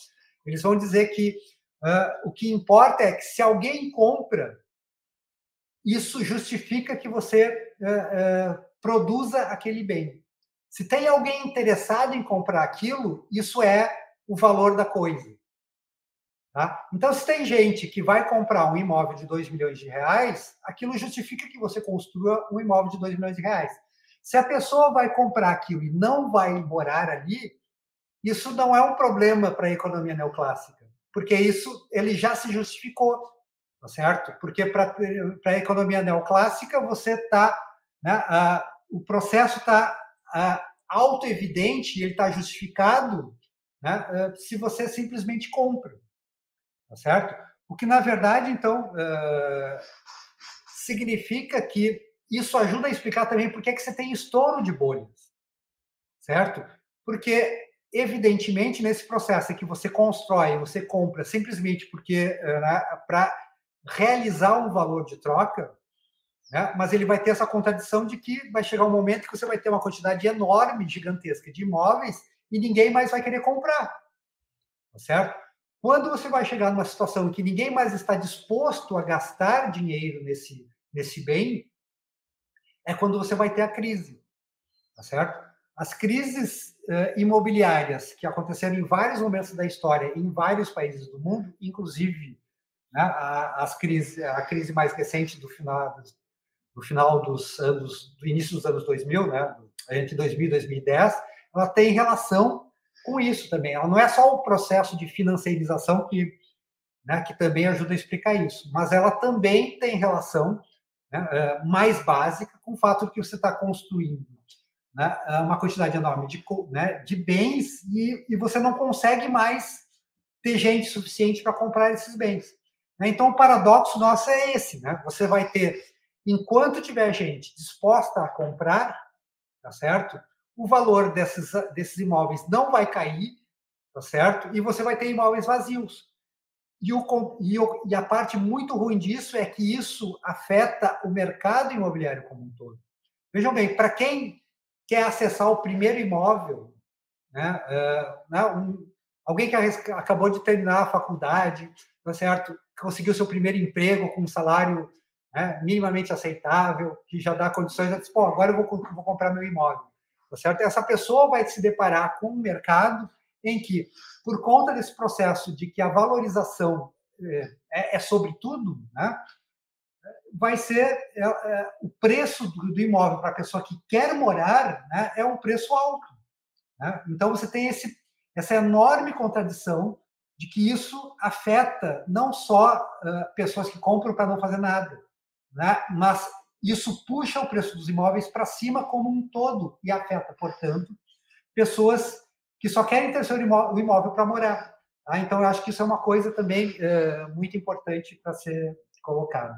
S2: Eles vão dizer que uh, o que importa é que se alguém compra, isso justifica que você uh, uh, produza aquele bem. Se tem alguém interessado em comprar aquilo, isso é o valor da coisa. Tá? Então, se tem gente que vai comprar um imóvel de 2 milhões de reais, aquilo justifica que você construa um imóvel de 2 milhões de reais. Se a pessoa vai comprar aquilo e não vai morar ali, isso não é um problema para a economia neoclássica, porque isso ele já se justificou, tá certo? Porque para a economia neoclássica você está, né, o processo está auto-evidente e ele está justificado né, eh, se você simplesmente compra. Tá certo? O que, na verdade, então, uh, significa que isso ajuda a explicar também por que, que você tem estouro de bolhas. Certo? Porque, evidentemente, nesse processo que você constrói, você compra simplesmente porque uh, né, para realizar um valor de troca, né? Mas ele vai ter essa contradição de que vai chegar um momento que você vai ter uma quantidade enorme, gigantesca de imóveis e ninguém mais vai querer comprar. Tá certo? Quando você vai chegar numa situação em que ninguém mais está disposto a gastar dinheiro nesse, nesse bem, é quando você vai ter a crise. Tá certo? As crises imobiliárias que aconteceram em vários momentos da história, em vários países do mundo, inclusive né, a, as crises, a crise mais recente do final no final dos anos, do início dos anos 2000, né, entre 2000 e 2010, ela tem relação com isso também. Ela não é só o processo de financiarização que, né, que também ajuda a explicar isso, mas ela também tem relação né, é, mais básica com o fato de que você está construindo né, uma quantidade enorme de, né, de bens e, e você não consegue mais ter gente suficiente para comprar esses bens. Então, o paradoxo nosso é esse: né? você vai ter enquanto tiver gente disposta a comprar, tá certo? O valor desses, desses imóveis não vai cair, tá certo? E você vai ter imóveis vazios. E, o, e, o, e a parte muito ruim disso é que isso afeta o mercado imobiliário como um todo. Vejam bem, para quem quer acessar o primeiro imóvel, né, uh, né um, alguém que acabou de terminar a faculdade, tá certo? Conseguiu seu primeiro emprego com um salário né, minimamente aceitável, que já dá condições de dizer, pô, agora eu vou, vou comprar meu imóvel. Tá certo? Essa pessoa vai se deparar com um mercado em que, por conta desse processo de que a valorização é, é, é sobre tudo, né, vai ser é, é, o preço do, do imóvel para a pessoa que quer morar né, é um preço alto. Né? Então, você tem esse, essa enorme contradição de que isso afeta não só uh, pessoas que compram para não fazer nada, né? mas isso puxa o preço dos imóveis para cima como um todo e afeta, portanto, pessoas que só querem ter seu imóvel, o imóvel para morar. Tá? Então, eu acho que isso é uma coisa também é, muito importante para ser colocada.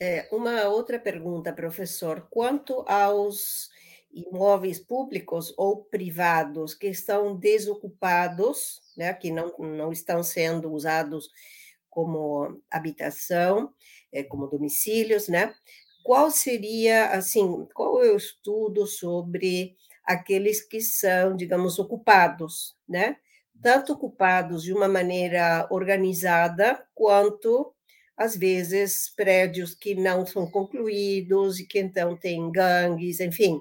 S3: É, uma outra pergunta, professor. Quanto aos imóveis públicos ou privados que estão desocupados, né, que não, não estão sendo usados como habitação, é, como domicílios, né? Qual seria, assim, qual é o estudo sobre aqueles que são, digamos, ocupados, né? Tanto ocupados de uma maneira organizada, quanto, às vezes, prédios que não são concluídos e que então têm gangues, enfim.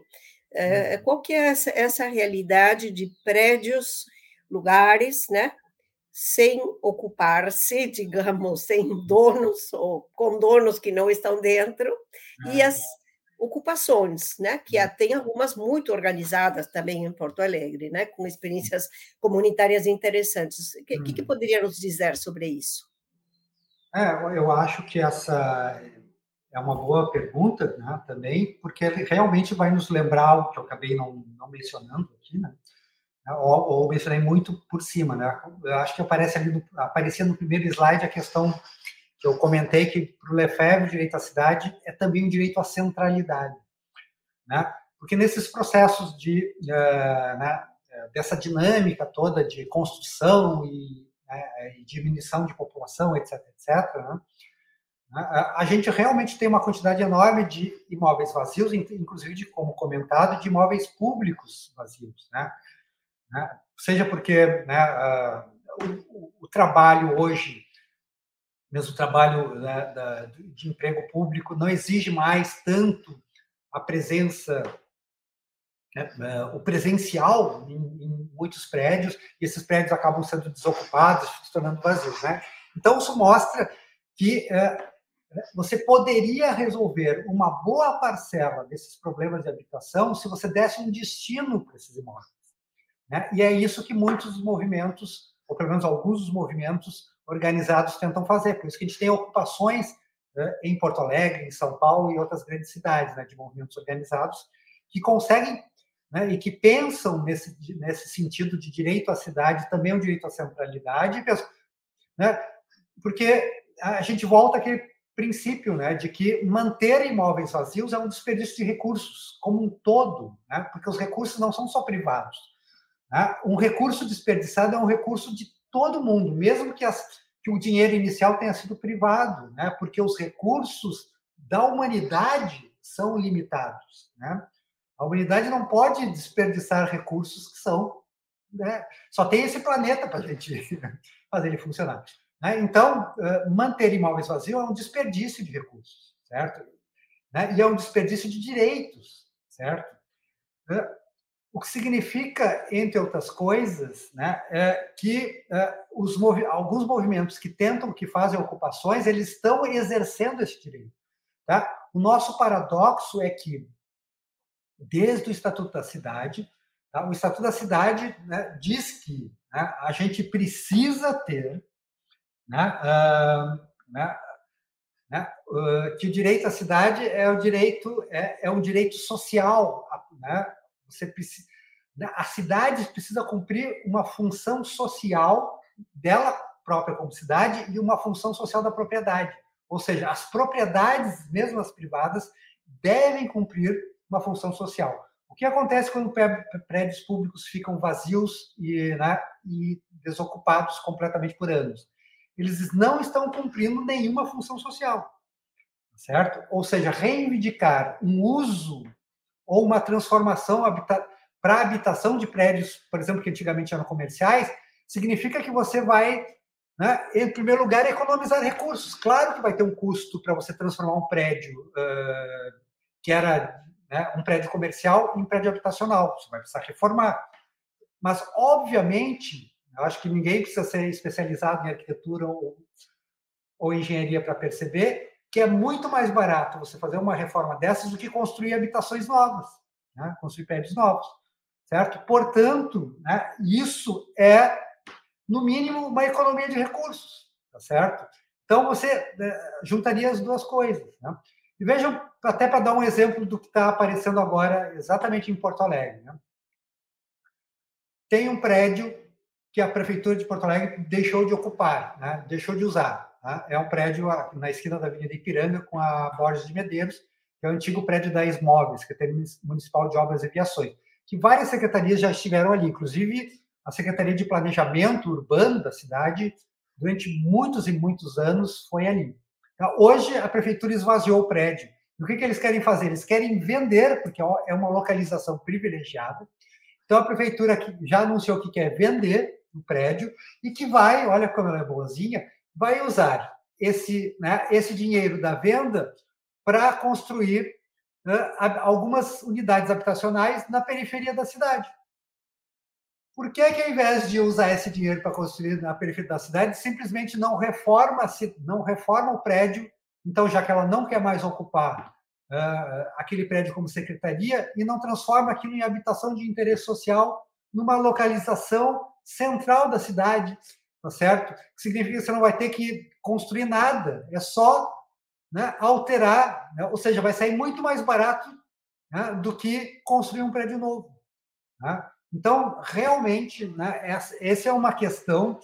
S3: É, qual que é essa, essa realidade de prédios, lugares, né? sem ocupar-se, digamos, sem donos ou com donos que não estão dentro, e as ocupações, né, que hum. tem algumas muito organizadas também em Porto Alegre, né, com experiências comunitárias interessantes. O que, que, hum. poderia nos dizer sobre isso?
S2: É, eu acho que essa é uma boa pergunta, né, também, porque realmente vai nos lembrar o que eu acabei não, não mencionando aqui, né, ou, ou, mencionei muito por cima, né? Eu acho que aparece ali no, aparecia no primeiro slide a questão que eu comentei que para o Lefebvre o direito à cidade é também um direito à centralidade, né? Porque nesses processos de uh, né, dessa dinâmica toda de construção e, né, e diminuição de população, etc, etc, né? A gente realmente tem uma quantidade enorme de imóveis vazios, inclusive de como comentado, de imóveis públicos vazios, né? Né? Seja porque né, o, o, trabalho hoje, mesmo o trabalho né, da, de emprego público, não exige mais tanto a presença, né, uh, o presencial em, em, muitos prédios, e esses prédios acabam sendo desocupados, se tornando vazios. Né? Então, isso mostra que uh, você poderia resolver uma boa parcela desses problemas de habitação se você desse um destino para esses imóveis. Né? E é isso que muitos movimentos, ou pelo menos alguns dos movimentos organizados tentam fazer. Por isso que a gente tem ocupações né, em Porto Alegre, em São Paulo e outras grandes cidades né, de movimentos organizados que conseguem né, e que pensam nesse, nesse sentido de direito à cidade, também o direito à centralidade, né, porque a gente volta àquele princípio né, de que manter imóveis vazios é um desperdício de recursos como um todo, né, porque os recursos não são só privados. Né? Um recurso desperdiçado é um recurso de todo mundo, mesmo que, as, que o dinheiro inicial tenha sido privado, né? porque os recursos da humanidade são limitados. Né? A humanidade não pode desperdiçar recursos que são. Né? Só tem esse planeta para a gente fazer ele funcionar. Né? Então, manter imóveis vazios é um desperdício de recursos, certo? Né? E é um desperdício de direitos, certo? O que significa, entre outras coisas, né, é que é, os movi alguns movimentos que tentam, que fazem ocupações, eles estão exercendo esse direito. Tá? O nosso paradoxo é que, desde o Estatuto da Cidade, tá? o Estatuto da Cidade né, diz que né, a gente precisa ter né, uh, né, uh, que o direito à cidade é o direito é, é um direito social, né, você precisa, né, a cidade precisa cumprir uma função social dela própria como cidade e uma função social da propriedade. Ou seja, as propriedades, mesmo as privadas, devem cumprir uma função social. O que acontece quando prédios públicos ficam vazios e, né, e desocupados completamente por anos? Eles não estão cumprindo nenhuma função social, certo? Ou seja, reivindicar um uso ou uma transformação para habitação de prédios, por exemplo, que antigamente eram comerciais, significa que você vai, né, em primeiro lugar, economizar recursos. Claro que vai ter um custo para você transformar um prédio uh, que era né, um prédio comercial em prédio habitacional. Você vai precisar reformar. Mas, obviamente, eu acho que ninguém precisa ser especializado em arquitetura ou, ou engenharia para perceber que é muito mais barato você fazer uma reforma dessas do que construir habitações novas, né? construir prédios novos, certo? Portanto, né, isso é, no mínimo, uma economia de recursos, tá certo? Então, você né, juntaria as duas coisas. Né? E vejam, até para dar um exemplo do que está aparecendo agora, exatamente em Porto Alegre. Né? Tem um prédio que a Prefeitura de Porto Alegre deixou de ocupar, né? deixou de usar. Tá? É um prédio na esquina da Avenida Ipiranga com a Borges de Medeiros, que é o antigo prédio da ESMOB, Secretaria Municipal de Obras e Viações, que várias secretarias já estiveram ali, inclusive a Secretaria de Planejamento Urbano da cidade durante muitos e muitos anos foi ali. Então, hoje, a prefeitura esvaziou o prédio. E o que, que eles querem fazer? Eles querem vender, porque é uma localização privilegiada. Então, a prefeitura já anunciou que quer vender o prédio e que vai, olha como ela é boazinha, vai usar esse, né, esse dinheiro da venda para construir né, algumas unidades habitacionais na periferia da cidade. Por que, que, ao invés de usar esse dinheiro para construir na periferia da cidade, simplesmente não reforma, não reforma o prédio? Então, já que ela não quer mais ocupar uh, aquele prédio como secretaria e não transforma aquilo em habitação de interesse social numa localização central da cidade, tá certo? Que significa que você não vai ter que construir nada, é só né, alterar, né? ou seja, vai sair muito mais barato né, do que construir um prédio novo. Né? Então, realmente, né, essa é uma questão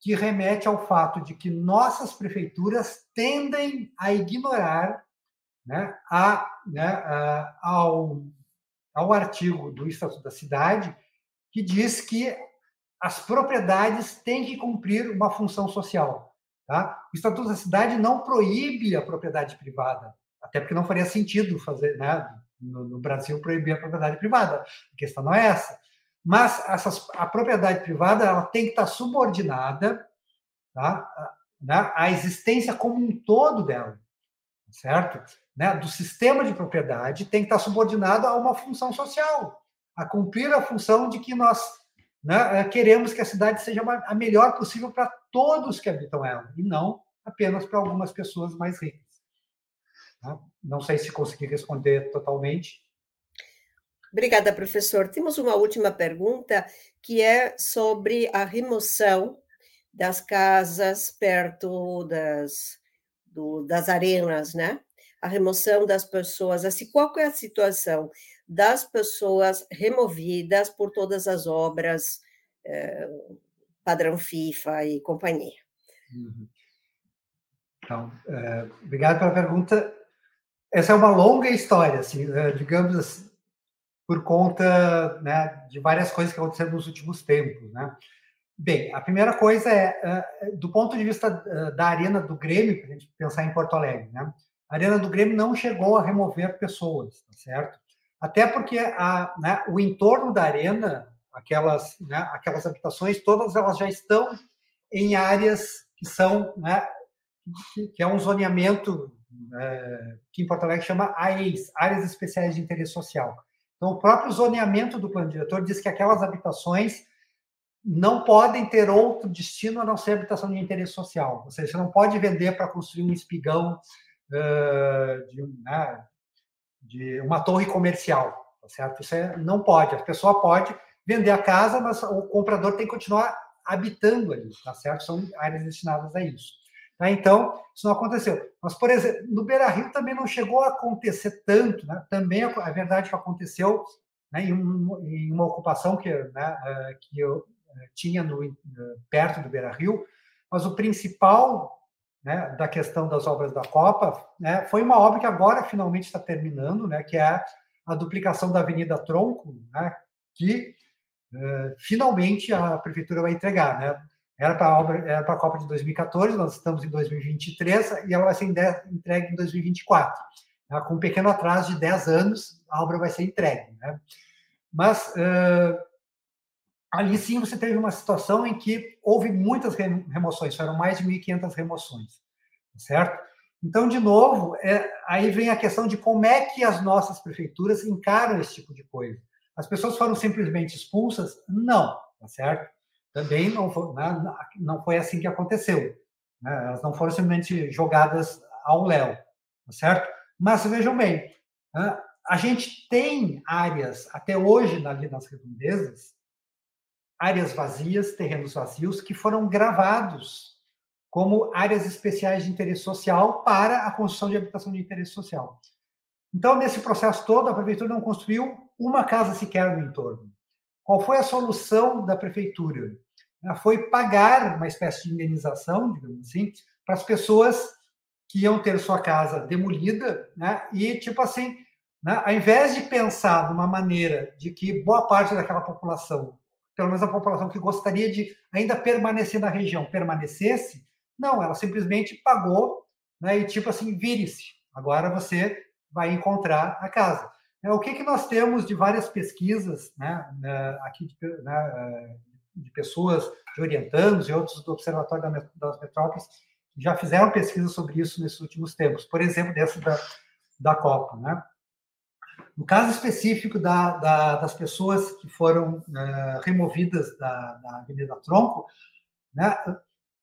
S2: que remete ao fato de que nossas prefeituras tendem a ignorar né, a, né, a, ao, ao artigo do Estatuto da Cidade que diz que as propriedades têm que cumprir uma função social. Tá? O Estatuto da Cidade não proíbe a propriedade privada, até porque não faria sentido fazer, né, no, no Brasil proibir a propriedade privada. A questão não é essa. Mas essas, a propriedade privada ela tem que estar subordinada tá, né, à existência como um todo dela, certo? Né, do sistema de propriedade tem que estar subordinado a uma função social, a cumprir a função de que nós né, queremos que a cidade seja a melhor possível para todos que habitam ela, e não apenas para algumas pessoas mais ricas. Tá? Não sei se consegui responder totalmente.
S3: Obrigada, professor. Temos uma última pergunta que é sobre a remoção das casas perto das, do, das arenas, né? A remoção das pessoas. Assim, qual é a situação das pessoas removidas por todas as obras eh, padrão FIFA e companhia? Uhum.
S2: Então, é, obrigado pela pergunta. Essa é uma longa história, assim, é, digamos assim, por conta né, de várias coisas que aconteceram nos últimos tempos. Né? Bem, a primeira coisa é do ponto de vista da arena do Grêmio, para a gente pensar em Porto Alegre, né? a arena do Grêmio não chegou a remover pessoas, tá certo? Até porque a, né, o entorno da arena, aquelas, né, aquelas habitações, todas elas já estão em áreas que são, né, que é um zoneamento é, que em Porto Alegre chama AES, Áreas Especiais de Interesse Social. Então, o próprio zoneamento do plano diretor diz que aquelas habitações não podem ter outro destino a não ser habitação de interesse social. Ou seja, você não pode vender para construir um espigão uh, de, né, de, uma torre comercial, tá certo? Isso é, não pode. A pessoa pode vender a casa, mas o comprador tem que continuar habitando ali, tá certo? São áreas destinadas a isso. Tá? Então, isso não aconteceu. Mas, por exemplo, no Beira Rio também não chegou a acontecer tanto, né? também a verdade que aconteceu né, em, em, uma ocupação que, né, eh, que eu eh, tinha no, eh, perto do Beira Rio, mas o principal né, da questão das obras da Copa né, foi uma obra que agora finalmente está terminando, né, que é a duplicação da Avenida Tronco, né, que uh, finalmente a prefeitura vai entregar. Né? Era para a obra, era para a Copa de 2014, nós estamos em 2023 e ela vai ser entregue em 2024. Tá? Com um pequeno atraso de 10 anos, a obra vai ser entregue. Né? Mas uh, ali sim você teve uma situação em que houve muitas remoções, foram mais de 1.500 remoções, certo? Então, de novo, é, aí vem a questão de como é que as nossas prefeituras encaram esse tipo de coisa. As pessoas foram simplesmente expulsas? Não, tá certo? também não foi, né, não foi assim que aconteceu. Né? Elas não foram simplesmente jogadas ao léu, tá certo? Mas vejam bem, né, a gente tem áreas, até hoje, ali nas redondezas, áreas vazias, terrenos vazios, que foram gravados como áreas especiais de interesse social para a construção de habitação de interesse social. Então, nesse processo todo, a prefeitura não construiu uma casa sequer no entorno. Qual foi a solução da prefeitura? Foi pagar uma espécie de indenização, digamos assim, para as pessoas que iam ter sua casa demolida, né? E tipo assim, né? ao invés de pensar de uma maneira de que boa parte daquela população pelo menos a população que gostaria de ainda permanecer na região, permanecesse, não, ela simplesmente pagou, né, e tipo assim, vire-se, agora você vai encontrar a casa. É, o que, que nós temos de várias pesquisas, né, aqui de, né, de pessoas, de orientandos e outros do Observatório das Metrópoles, já fizeram pesquisa sobre isso nesses últimos tempos, por exemplo, dessa da, da Copa. Né? No caso específico da, da, das pessoas que foram uh, removidas da, da Avenida Tronco, né,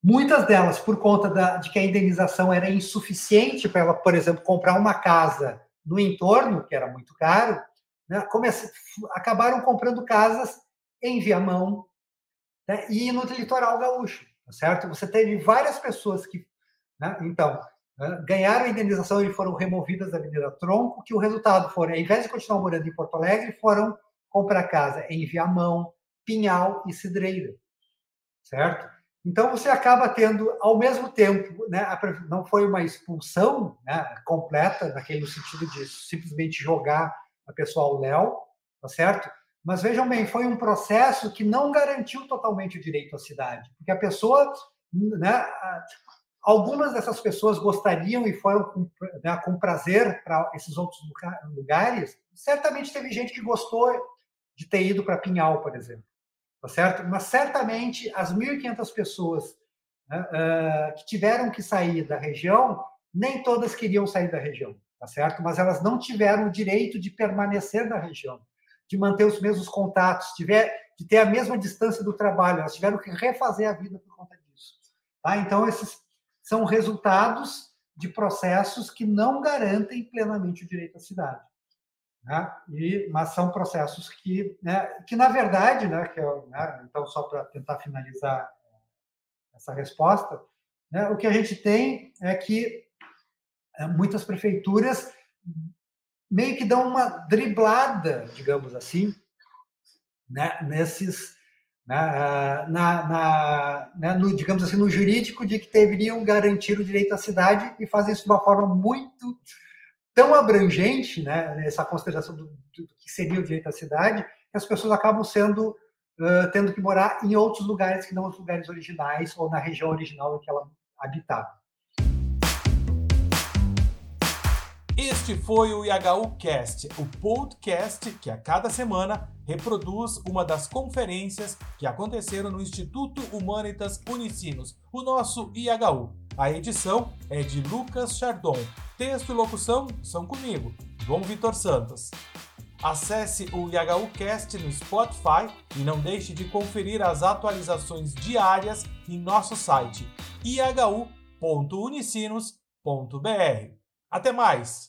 S2: muitas delas, por conta da, de que a indenização era insuficiente para ela, por exemplo, comprar uma casa no entorno, que era muito caro, né, acabaram comprando casas em Viamão né, e no litoral gaúcho, tá certo? Você teve várias pessoas que, né, então, ganharam a indenização e foram removidas da Avenida Tronco, que o resultado foi, ao invés de continuar morando em Porto Alegre, foram comprar casa em Viamão, Pinhal e Cidreira, certo? Então você acaba tendo, ao mesmo tempo, né, não foi uma expulsão né, completa, naquele sentido de simplesmente jogar a pessoa ao léu, tá certo? Mas vejam bem, foi um processo que não garantiu totalmente o direito à cidade, porque a pessoa, né, algumas dessas pessoas gostariam e foram com, né, com prazer para esses outros lugares. Certamente teve gente que gostou de ter ido para Pinhal, por exemplo, tá certo? Mas certamente as 1.500 pessoas né, uh, que tiveram que sair da região, nem todas queriam sair da região, tá certo? Mas elas não tiveram o direito de permanecer na região de manter os mesmos contatos, tiver, de ter a mesma distância do trabalho. Elas tiveram que refazer a vida por conta disso. Tá? Então, esses são resultados de processos que não garantem plenamente o direito à cidade. Né? E, mas são processos que, né, que na verdade, né, que eu, né, então só para tentar finalizar essa resposta, né, o que a gente tem é que é, muitas prefeituras meio que dão uma driblada, digamos assim, né, nesses, né, na, na, né, no, digamos assim, no jurídico de que deveriam garantir o direito à cidade e fazem isso de uma forma muito tão abrangente, né, essa consideração do, do, que seria o direito à cidade, que as pessoas acabam sendo uh, tendo que morar em outros lugares que não os lugares originais ou na região original em que ela habitava.
S1: Este foi o IHU Cast, o podcast que a cada semana reproduz uma das conferências que aconteceram no Instituto Humanitas Unicinos, o nosso IHU. A edição é de Lucas Chardon. Texto e locução são comigo, João Vitor Santos. Acesse o IHU Cast no Spotify e não deixe de conferir as atualizações diárias em nosso site ihu.unicinos.br. Até mais!